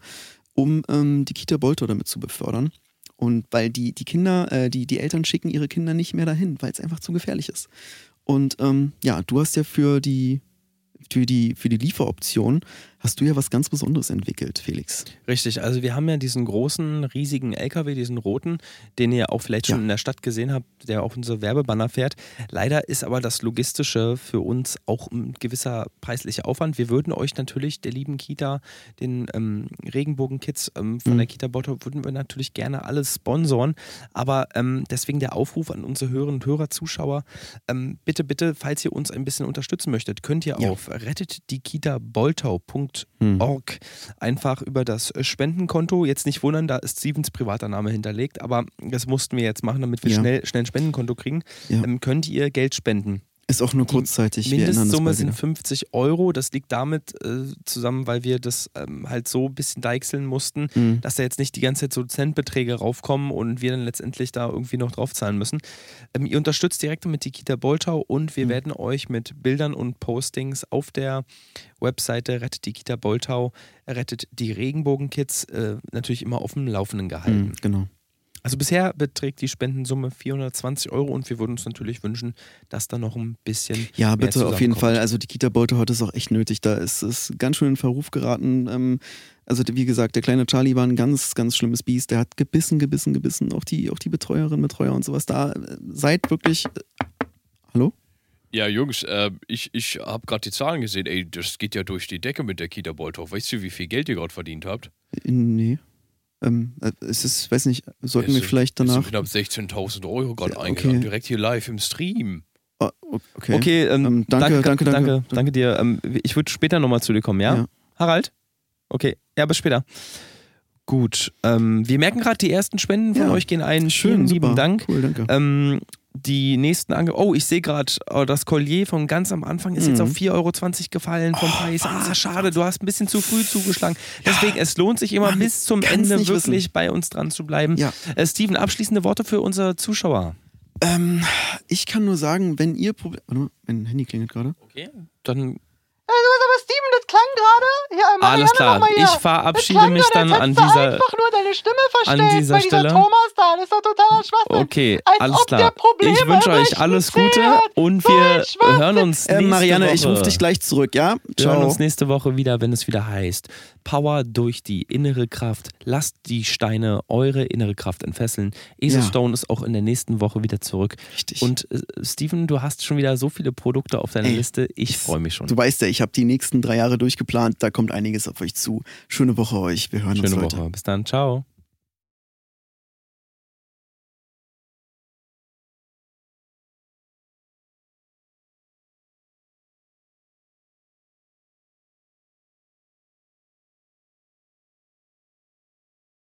[SPEAKER 2] um ähm, die Kita Bolto damit zu befördern. Und weil die, die Kinder, äh, die, die Eltern schicken ihre Kinder nicht mehr dahin, weil es einfach zu gefährlich ist. Und ähm, ja, du hast ja für die, für die, für die Lieferoption, hast du ja was ganz Besonderes entwickelt, Felix.
[SPEAKER 1] Richtig, also wir haben ja diesen großen, riesigen LKW, diesen roten, den ihr auch vielleicht schon
[SPEAKER 2] Ja.
[SPEAKER 1] in der Stadt gesehen habt, der auf unser Werbebanner fährt. Leider ist aber das Logistische für uns auch ein gewisser preislicher Aufwand. Wir würden euch natürlich, der lieben Kita, den ähm, Regenbogen-Kids ähm, von
[SPEAKER 2] Mhm.
[SPEAKER 1] der Kita Bottrop, würden wir natürlich gerne alles sponsoren. Aber ähm, deswegen der Aufruf an unsere Hörerinnen und Hörer, Zuschauer, ähm, bitte, bitte, falls ihr uns ein bisschen unterstützen möchtet, könnt ihr
[SPEAKER 2] Ja.
[SPEAKER 1] auf rettetdikitaboltau.org einfach über das Spendenkonto, jetzt nicht wundern, da ist Stevens privater Name hinterlegt, aber das mussten wir jetzt machen, damit wir
[SPEAKER 2] Ja.
[SPEAKER 1] schnell, schnell ein Spendenkonto kriegen,
[SPEAKER 2] Ja.
[SPEAKER 1] ähm, könnt ihr Geld spenden.
[SPEAKER 2] Ist auch nur
[SPEAKER 1] Die
[SPEAKER 2] kurzzeitig. das
[SPEAKER 1] Mindestsumme sind
[SPEAKER 2] wieder.
[SPEAKER 1] 50 Euro. Das liegt damit äh, zusammen, weil wir das ähm, halt so ein bisschen deichseln mussten,
[SPEAKER 2] Mhm.
[SPEAKER 1] dass da jetzt nicht die ganze Zeit so Centbeträge raufkommen und wir dann letztendlich da irgendwie noch draufzahlen müssen. Ähm, ihr unterstützt direkt mit die Kita Boltau und
[SPEAKER 2] Mhm.
[SPEAKER 1] wir werden euch mit Bildern und Postings auf der Webseite Rettet die Kita Boltau, rettet die Regenbogenkids äh, natürlich immer auf dem Laufenden gehalten.
[SPEAKER 2] Mhm, genau.
[SPEAKER 1] Also bisher beträgt die Spendensumme 420 Euro und wir würden uns natürlich wünschen, dass da noch ein bisschen
[SPEAKER 2] Ja,
[SPEAKER 1] mehr
[SPEAKER 2] bitte, auf jeden. Fall. Also die Kita-Beute hat es auch echt nötig. Da ist es ganz schön in Verruf geraten. Ähm, also wie gesagt, der kleine Charlie war ein ganz, ganz schlimmes Biest. Der hat gebissen, gebissen, gebissen. Auch die, auch die Betreuerin, Betreuer und sowas. Da äh, seid wirklich. Äh, hallo?
[SPEAKER 10] Ja, Jungs, äh, ich, ich habe gerade die Zahlen gesehen. Ey, das geht ja durch die Decke mit der Kita Bolthoff. Weißt du, wie viel Geld ihr gerade verdient habt?
[SPEAKER 2] Äh, Nee. Ähm, äh, es ist, weiß nicht, sollten
[SPEAKER 10] Es
[SPEAKER 2] wir
[SPEAKER 10] sind-
[SPEAKER 2] vielleicht danach.
[SPEAKER 10] knapp 16.000 Euro gerade
[SPEAKER 2] Ja,
[SPEAKER 10] eingegangen.
[SPEAKER 2] okay.
[SPEAKER 10] Direkt hier live im Stream.
[SPEAKER 2] Oh, okay.
[SPEAKER 1] Okay, ähm,
[SPEAKER 2] Ähm, danke, danke, danke.
[SPEAKER 1] danke, danke dir. Ähm, ich würde später nochmal zu dir kommen, ja?
[SPEAKER 2] Ja.
[SPEAKER 1] Harald? Okay, ja, bis später. Gut, ähm, wir merken gerade, die ersten Spenden von
[SPEAKER 2] Ja.
[SPEAKER 1] euch gehen ein.
[SPEAKER 2] Schön,
[SPEAKER 1] Vielen
[SPEAKER 2] super.
[SPEAKER 1] lieben Dank.
[SPEAKER 2] Cool, danke.
[SPEAKER 1] Die nächsten Ange Oh, ich sehe gerade, oh, das Collier von ganz am Anfang ist jetzt
[SPEAKER 2] Mhm.
[SPEAKER 1] auf 4,20 Euro gefallen vom Preis. Ah, schade, du hast ein bisschen zu früh zugeschlagen. Deswegen, es lohnt sich immer
[SPEAKER 2] Mann,
[SPEAKER 1] bis zum Ende wirklich bei uns dran zu bleiben.
[SPEAKER 2] Ja.
[SPEAKER 1] Äh, Steven, abschließende Worte für unsere Zuschauer.
[SPEAKER 2] Ähm, ich kann nur sagen, wenn ihr Probleme. Warte mal, mein Handy klingelt gerade.
[SPEAKER 1] Okay. Dann
[SPEAKER 5] Also, aber Steven, das
[SPEAKER 11] klang gerade, ja, Marianne,
[SPEAKER 1] Alles klar, ich verabschiede mich dann an
[SPEAKER 11] hättest du
[SPEAKER 1] dieser-
[SPEAKER 11] einfach nur deine Stimme verstellt
[SPEAKER 1] an dieser
[SPEAKER 11] bei dieser
[SPEAKER 1] Stelle.
[SPEAKER 11] Thomas da, das ist doch totaler Schwachsinn.
[SPEAKER 1] Okay,
[SPEAKER 11] als
[SPEAKER 1] alles
[SPEAKER 11] ob
[SPEAKER 1] klar. Ich wünsche euch alles Gute und wir hören uns
[SPEAKER 2] Äh,
[SPEAKER 1] nächste
[SPEAKER 2] Marianne,
[SPEAKER 1] Woche.
[SPEAKER 2] ich rufe dich gleich zurück, ja?
[SPEAKER 1] Wir hören
[SPEAKER 2] Ciao.
[SPEAKER 1] uns nächste Woche wieder, wenn es wieder heißt Power durch die innere Kraft. Lasst die Steine eure innere Kraft entfesseln. Esel
[SPEAKER 2] Ja.
[SPEAKER 1] Stone ist auch in der nächsten Woche wieder zurück.
[SPEAKER 2] Richtig.
[SPEAKER 1] Und äh, Steven, du hast schon wieder so viele Produkte auf deiner
[SPEAKER 2] Ey,
[SPEAKER 1] Liste. Ich freue mich schon.
[SPEAKER 2] Du weißt ja, ich habe die nächsten drei Jahre durchgeplant, da kommt einiges auf euch zu. Schöne Woche euch, wir hören uns,
[SPEAKER 1] Schöne. Woche. Bis dann. Ciao.